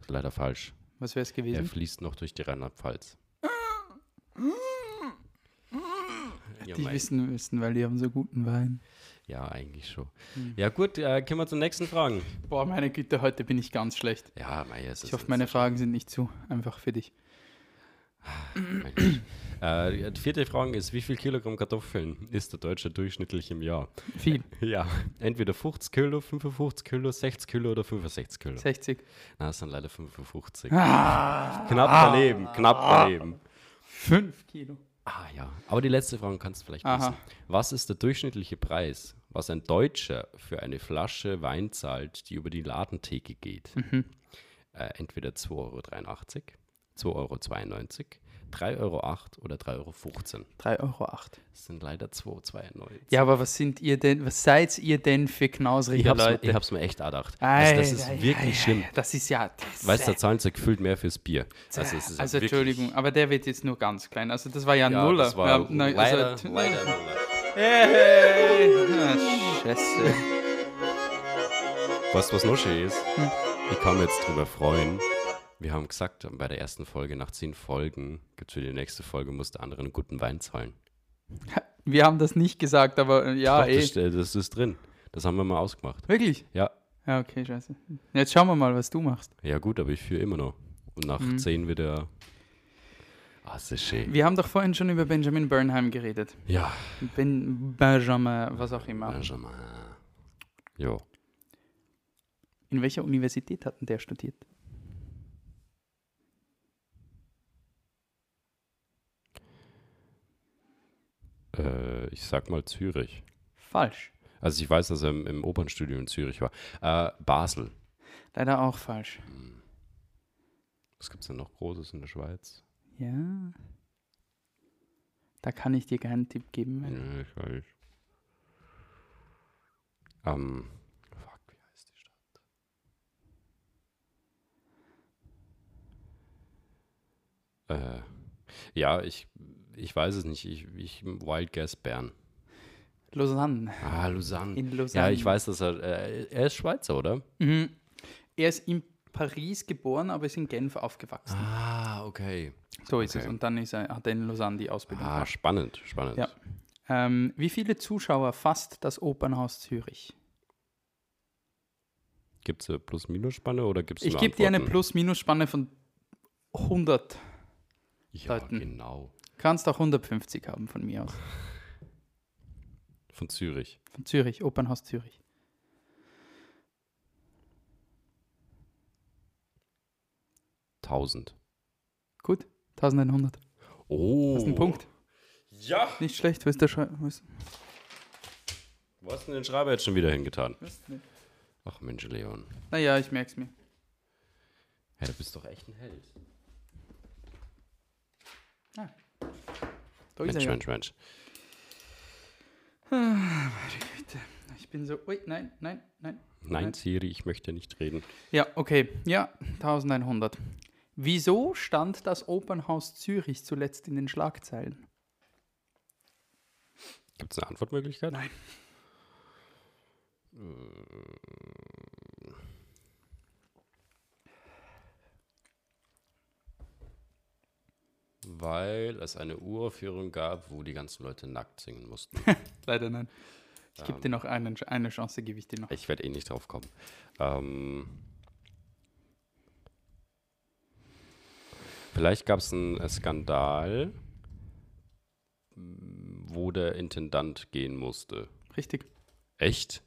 Speaker 2: ist leider falsch.
Speaker 1: Was wäre es
Speaker 2: Er
Speaker 1: gewesen?
Speaker 2: fließt noch durch die Rheinland-Pfalz. Ja,
Speaker 1: die
Speaker 2: mei.
Speaker 1: wissen müssen, weil die haben so guten Wein.
Speaker 2: ja, eigentlich schon.
Speaker 1: Hm.
Speaker 2: Ja, gut, äh, kommen wir zur nächsten Frage.
Speaker 1: Boah, meine Güte, heute bin ich ganz schlecht.
Speaker 2: Ja, mei, es ist
Speaker 1: Ich hoffe, meine Fragen sind nicht zu einfach für dich.
Speaker 2: Schlimm. Äh, die vierte Frage ist, wie viel Kilogramm Kartoffeln isst der Deutsche durchschnittlich im Jahr?
Speaker 1: Viel.
Speaker 2: Ja, entweder 50 Kilo, 55 Kilo, 60 Kilo oder 65 Kilo.
Speaker 1: 60.
Speaker 2: Na, das sind leider 55.
Speaker 1: Ah,
Speaker 2: Knapp daneben, knapp daneben.
Speaker 1: 5 Kilo.
Speaker 2: Ah ja, aber die letzte Frage kannst du vielleicht
Speaker 1: Aha.
Speaker 2: wissen. Was ist der durchschnittliche Preis, was ein Deutscher für eine Flasche Wein zahlt, die über die Ladentheke geht?
Speaker 1: Mhm.
Speaker 2: Äh, entweder 2,83 Euro, 2,92 Euro, 3,08 Euro oder 3,15 Euro.
Speaker 1: 3,08 Euro.
Speaker 2: Das sind leider 2,92
Speaker 1: Ja, aber was sind ihr denn, was seid ihr denn für
Speaker 2: ich
Speaker 1: knausrige
Speaker 2: mir-
Speaker 1: Leute?
Speaker 2: ich hab's mir echt gedacht.
Speaker 1: Ei,
Speaker 2: Also das ist
Speaker 1: ei,
Speaker 2: wirklich
Speaker 1: ei, ei,
Speaker 2: schlimm.
Speaker 1: Das ist ja. Das
Speaker 2: Weißt du, da zahlen sie gefühlt mehr fürs Bier. Also, ist ja
Speaker 1: also Entschuldigung, aber der wird jetzt nur ganz klein. Also das war ja,
Speaker 2: Ja,
Speaker 1: Nuller.
Speaker 2: das war
Speaker 1: ja, nein,
Speaker 2: leider,
Speaker 1: also,
Speaker 2: leider Nuller.
Speaker 1: Hey, ah, Scheiße.
Speaker 2: Weißt du, was noch schön ist?
Speaker 1: Hm.
Speaker 2: Ich kann mich jetzt drüber freuen. Wir haben gesagt, bei der ersten Folge, nach zehn Folgen, gibt es für die nächste Folge, muss der andere einen guten Wein zahlen.
Speaker 1: Wir haben das nicht gesagt, aber äh, ja,
Speaker 2: Doch,
Speaker 1: eh.
Speaker 2: das, äh, das ist drin. Das haben wir mal ausgemacht.
Speaker 1: Wirklich?
Speaker 2: Ja.
Speaker 1: Ja, okay, scheiße. Jetzt schauen wir mal, was du machst.
Speaker 2: Ja, gut, aber ich führe immer noch. Und nach
Speaker 1: Mhm.
Speaker 2: zehn wieder. Ah, es ist schön.
Speaker 1: Wir haben doch vorhin schon über Benjamin Burnham geredet.
Speaker 2: Ja,
Speaker 1: Ben Benjamin, was auch immer.
Speaker 2: Benjamin. Jo.
Speaker 1: In welcher Universität hat denn der studiert?
Speaker 2: Äh, ich sag mal Zürich.
Speaker 1: Falsch.
Speaker 2: Also ich weiß, dass er im, im Opernstudio in Zürich war. Äh, Basel.
Speaker 1: Leider auch falsch.
Speaker 2: Was gibt es denn noch Großes in der Schweiz?
Speaker 1: Ja. Da kann ich dir keinen Tipp geben.
Speaker 2: Ja, ich weiß. Ähm, fuck, wie heißt die Stadt? Äh, ja, ich, ich weiß es nicht. Ich, ich Wild Guess Bern.
Speaker 1: Lausanne.
Speaker 2: Ah, Lausanne.
Speaker 1: In Lausanne.
Speaker 2: Ja, ich weiß, dass er, äh, er ist Schweizer, oder?
Speaker 1: Mhm. Er ist in Paris geboren, aber ist in Genf aufgewachsen.
Speaker 2: Ah, okay.
Speaker 1: so ist es.
Speaker 2: okay.
Speaker 1: Und dann ist er, hat er in Lausanne die Ausbildung
Speaker 2: Ah, spannend, spannend.
Speaker 1: Ja. Ähm, wie viele Zuschauer fasst das Opernhaus Zürich?
Speaker 2: Gibt es eine Plus-Minus-Spanne oder gibt es
Speaker 1: Ich gebe dir eine Plus-Minus-Spanne von 100.
Speaker 2: Ja,
Speaker 1: Leuten.
Speaker 2: genau.
Speaker 1: Kannst auch 150 haben von mir aus.
Speaker 2: Von Zürich.
Speaker 1: Von Zürich, Opernhaus Zürich.
Speaker 2: Tausend.
Speaker 1: Gut, 1100.
Speaker 2: Oh.
Speaker 1: Das ist ein Punkt.
Speaker 2: Ja.
Speaker 1: Nicht schlecht, wo ist der Schreiber? Wo
Speaker 2: hast du denn den Schreiber jetzt schon wieder hingetan? Ach Mensch, Leon.
Speaker 1: Naja, ich merke es mir.
Speaker 2: Ja, du bist doch echt ein Held.
Speaker 1: Ist
Speaker 2: Mensch. Mensch, Mensch.
Speaker 1: Güte. Ich bin so, ui, nein, nein, nein.
Speaker 2: Nein, Siri, ich möchte nicht reden.
Speaker 1: Ja, okay, ja, 1100. Wieso stand das Opernhaus Zürich zuletzt in den Schlagzeilen?
Speaker 2: Gibt es eine Antwortmöglichkeit?
Speaker 1: Nein.
Speaker 2: Weil es eine Uraufführung gab, wo die ganzen Leute nackt singen mussten.
Speaker 1: Leider nein. Ich gebe dir noch einen, eine Chance, gebe ich dir noch.
Speaker 2: ich werde eh nicht drauf kommen. Ähm, vielleicht gab es einen Skandal, wo der Intendant gehen musste.
Speaker 1: Richtig.
Speaker 2: Echt?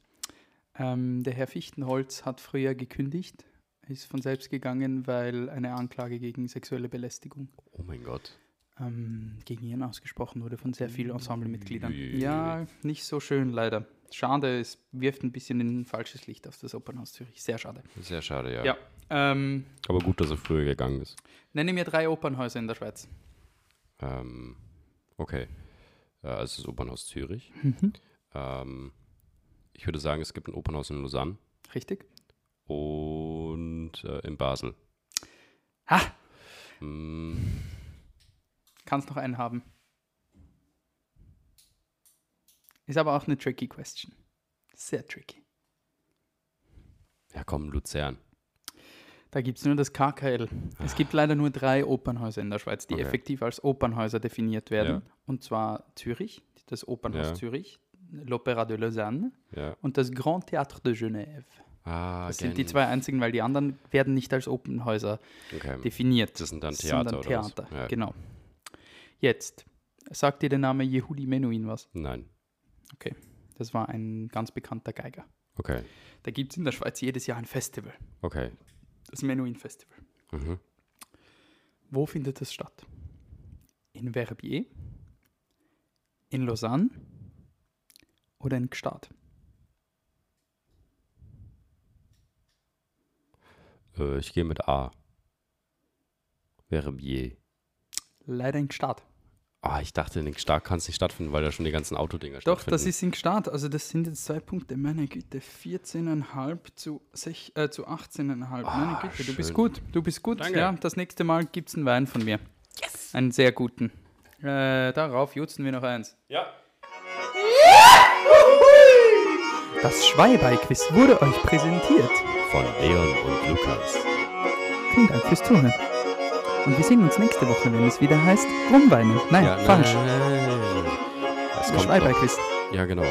Speaker 1: Ähm, der Herr Fichtenholz hat früher gekündigt, ist von selbst gegangen, weil eine Anklage gegen sexuelle Belästigung
Speaker 2: Oh mein Gott.
Speaker 1: ähm, gegen ihn ausgesprochen wurde von sehr vielen Ensemblemitgliedern. Ja, nicht so schön leider. Schade, es wirft ein bisschen ein falsches Licht auf das Opernhaus Zürich. Sehr schade.
Speaker 2: Sehr schade, ja.
Speaker 1: Ja. Ähm,
Speaker 2: Aber gut, dass er früher gegangen ist.
Speaker 1: nenne mir drei Opernhäuser in der Schweiz.
Speaker 2: Ähm, okay. Äh, also das Opernhaus Zürich. Ähm, ich würde sagen, es gibt ein Opernhaus in Lausanne
Speaker 1: Richtig?
Speaker 2: und äh, in Basel.
Speaker 1: Ha!
Speaker 2: Mm,
Speaker 1: Kannst noch einen haben. Ist aber auch eine tricky question. Sehr tricky.
Speaker 2: ja, komm, Luzern.
Speaker 1: Da gibt es nur das KKL. Es gibt leider nur drei Opernhäuser in der Schweiz, die
Speaker 2: Okay.
Speaker 1: effektiv als Opernhäuser definiert werden.
Speaker 2: Ja.
Speaker 1: Und zwar Zürich, das Opernhaus
Speaker 2: Ja.
Speaker 1: Zürich, l'Opéra de Lausanne
Speaker 2: Ja.
Speaker 1: und das Grand Théâtre de Genève.
Speaker 2: Ah,
Speaker 1: Das sind die zwei einzigen, weil die anderen werden nicht als Opernhäuser
Speaker 2: Okay.
Speaker 1: definiert.
Speaker 2: Das sind dann
Speaker 1: Das
Speaker 2: Theater,
Speaker 1: sind dann
Speaker 2: oder was?
Speaker 1: Theater,
Speaker 2: Ja.
Speaker 1: genau. Jetzt, sagt dir der Name Yehudi Menuhin was?
Speaker 2: Nein.
Speaker 1: Okay, das war ein ganz bekannter Geiger.
Speaker 2: Okay.
Speaker 1: Da gibt es in der Schweiz jedes Jahr ein Festival,
Speaker 2: Okay.
Speaker 1: das Menuhin Festival.
Speaker 2: Mhm.
Speaker 1: Wo findet es statt? In Verbier, in Lausanne oder in Gstaad?
Speaker 2: Äh, ich gehe mit A. Verbier.
Speaker 1: Leider in Gstaad.
Speaker 2: Ah, ich dachte, in Stark kann es nicht stattfinden, weil da schon die ganzen Autodinger
Speaker 1: Doch,
Speaker 2: stattfinden.
Speaker 1: das ist in Gstaad. Also das sind jetzt zwei Punkte. Meine Güte, 14,5 zu, sech- äh, zu 18,5. Meine
Speaker 2: Ah,
Speaker 1: Güte, du bist
Speaker 2: schön.
Speaker 1: gut. Du bist gut.
Speaker 2: Danke.
Speaker 1: Ja, das nächste Mal gibt es einen Wein von mir. Yes! Einen sehr guten. Äh, darauf jutzen wir noch eins.
Speaker 2: Ja.
Speaker 1: Das Schweibai-Quiz wurde euch präsentiert.
Speaker 2: Von Leon und Lukas.
Speaker 1: Vielen Dank fürs Zuhören. Und wir sehen uns nächste Woche, wenn es wieder heißt Rumweinen. Nein,
Speaker 2: Ja,
Speaker 1: falsch.
Speaker 2: Nein.
Speaker 1: Das
Speaker 2: kommt ja, genau.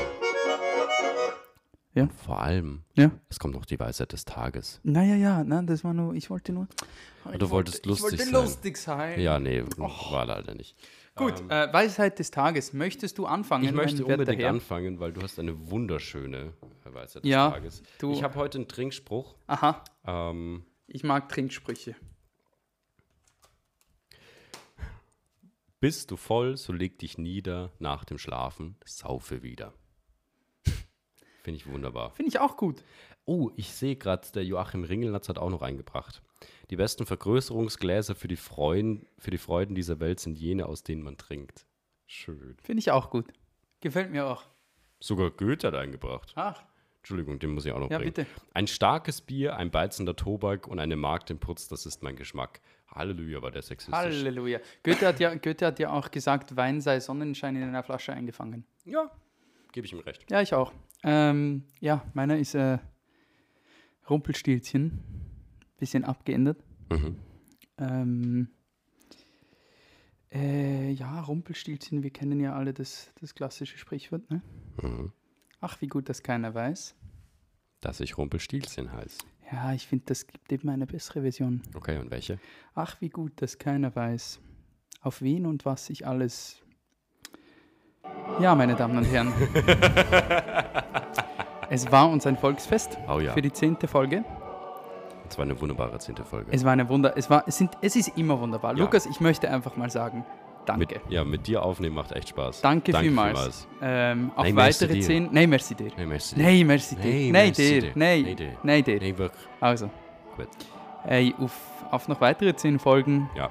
Speaker 1: Ja.
Speaker 2: Und vor allem,
Speaker 1: Ja.
Speaker 2: es kommt noch die Weisheit des Tages.
Speaker 1: Naja, ja, nein, das war nur, ich wollte nur. Ich
Speaker 2: du wolltest
Speaker 1: wollte,
Speaker 2: lustig
Speaker 1: ich wollte
Speaker 2: sein.
Speaker 1: lustig sein.
Speaker 2: Ja, nee, war leider nicht.
Speaker 1: Gut, äh, Weisheit des Tages. Möchtest du anfangen?
Speaker 2: Ich möchte unbedingt anfangen, weil du hast eine wunderschöne Weisheit des
Speaker 1: Ja,
Speaker 2: Tages.
Speaker 1: du-
Speaker 2: Ich habe heute einen Trinkspruch.
Speaker 1: Aha,
Speaker 2: Ähm,
Speaker 1: ich mag Trinksprüche.
Speaker 2: Bist du voll, so leg dich nieder, nach dem Schlafen saufe wieder. Finde ich wunderbar.
Speaker 1: Finde ich auch gut.
Speaker 2: Oh, ich sehe gerade, der Joachim Ringelnatz hat auch noch eingebracht. Die besten Vergrößerungsgläser für die, Freuden, für die Freuden dieser Welt sind jene, aus denen man trinkt. Schön.
Speaker 1: Finde ich auch gut. Gefällt mir auch.
Speaker 2: Sogar Goethe hat eingebracht.
Speaker 1: Ach,
Speaker 2: Entschuldigung, den muss ich auch noch
Speaker 1: ja,
Speaker 2: bringen.
Speaker 1: bitte.
Speaker 2: Ein starkes Bier, ein beizender Tobak und eine Magd im Putz, das ist mein Geschmack. Halleluja, war der sexistisch.
Speaker 1: Halleluja. Goethe hat, ja, Goethe hat ja auch gesagt, Wein sei Sonnenschein in einer Flasche eingefangen.
Speaker 2: Ja, gebe ich ihm recht.
Speaker 1: Ja, ich auch. Ähm, ja, meiner ist äh, Rumpelstilzchen. Bisschen abgeändert.
Speaker 2: Mhm.
Speaker 1: Ähm, äh, ja, Rumpelstilzchen, wir kennen ja alle das, das klassische Sprichwort, ne?
Speaker 2: Mhm.
Speaker 1: Ach, wie gut, dass keiner weiß.
Speaker 2: Dass ich Rumpelstilzchen heiße.
Speaker 1: Ja, ich finde, das gibt eben eine bessere Version.
Speaker 2: Okay, und welche?
Speaker 1: Ach, wie gut, dass keiner weiß, auf wen und was sich alles. Ja, meine Damen und Herren. es war uns ein Volksfest
Speaker 2: Oh ja,
Speaker 1: für die zehnte Folge.
Speaker 2: das war eine wunderbare zehnte Folge.
Speaker 1: Es war eine Wunder. Es war. Es sind. Es ist immer wunderbar.
Speaker 2: Ja.
Speaker 1: Lukas, ich möchte einfach mal sagen, danke.
Speaker 2: Mit, ja, mit dir aufnehmen macht echt Spaß.
Speaker 1: danke, vielmals. Ähm, auf
Speaker 2: Nein,
Speaker 1: weitere
Speaker 2: dir.
Speaker 1: zehn. Nein, merci dir.
Speaker 2: Hey, merci.
Speaker 1: Nein, merci dir.
Speaker 2: Nein,
Speaker 1: Nein,
Speaker 2: merci
Speaker 1: dir.
Speaker 2: dir.
Speaker 1: Nein,
Speaker 2: Nein, dir.
Speaker 1: nein, dir.
Speaker 2: Nee, wirklich.
Speaker 1: Also,
Speaker 2: Gut.
Speaker 1: ey, auf, auf noch weitere zehn Folgen.
Speaker 2: Ja.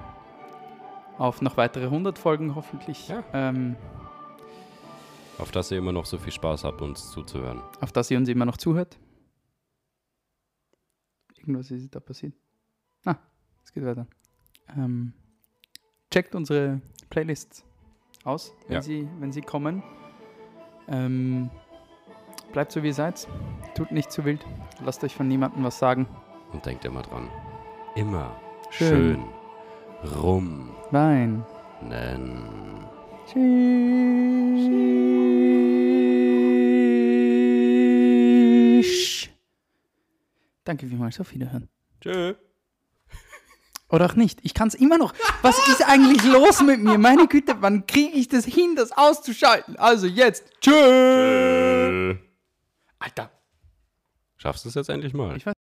Speaker 1: Auf noch weitere 100 Folgen hoffentlich.
Speaker 2: Ja.
Speaker 1: Ähm,
Speaker 2: Auf dass ihr immer noch so viel Spaß habt, uns zuzuhören.
Speaker 1: auf dass ihr uns immer noch zuhört. Irgendwas ist da passiert. Ah, es geht weiter. Ähm, checkt unsere Playlists aus, wenn,
Speaker 2: Ja.
Speaker 1: sie, wenn sie kommen. Ähm, bleibt so wie ihr seid. Tut nicht zu wild. Lasst euch von niemandem was sagen.
Speaker 2: Und denkt immer dran. Immer
Speaker 1: Schön.
Speaker 2: schön, rum
Speaker 1: Wein.
Speaker 2: nennen.
Speaker 1: Tschüss. Danke vielmals. Auf Wiederhören.
Speaker 2: Tschö.
Speaker 1: Oder auch nicht. Ich kann es immer noch. Was ist eigentlich los mit mir? Meine Güte, wann kriege ich das hin, das auszuschalten? Also jetzt.
Speaker 2: Tschö.
Speaker 1: Alter.
Speaker 2: Schaffst du es jetzt endlich mal?
Speaker 1: Ich weiß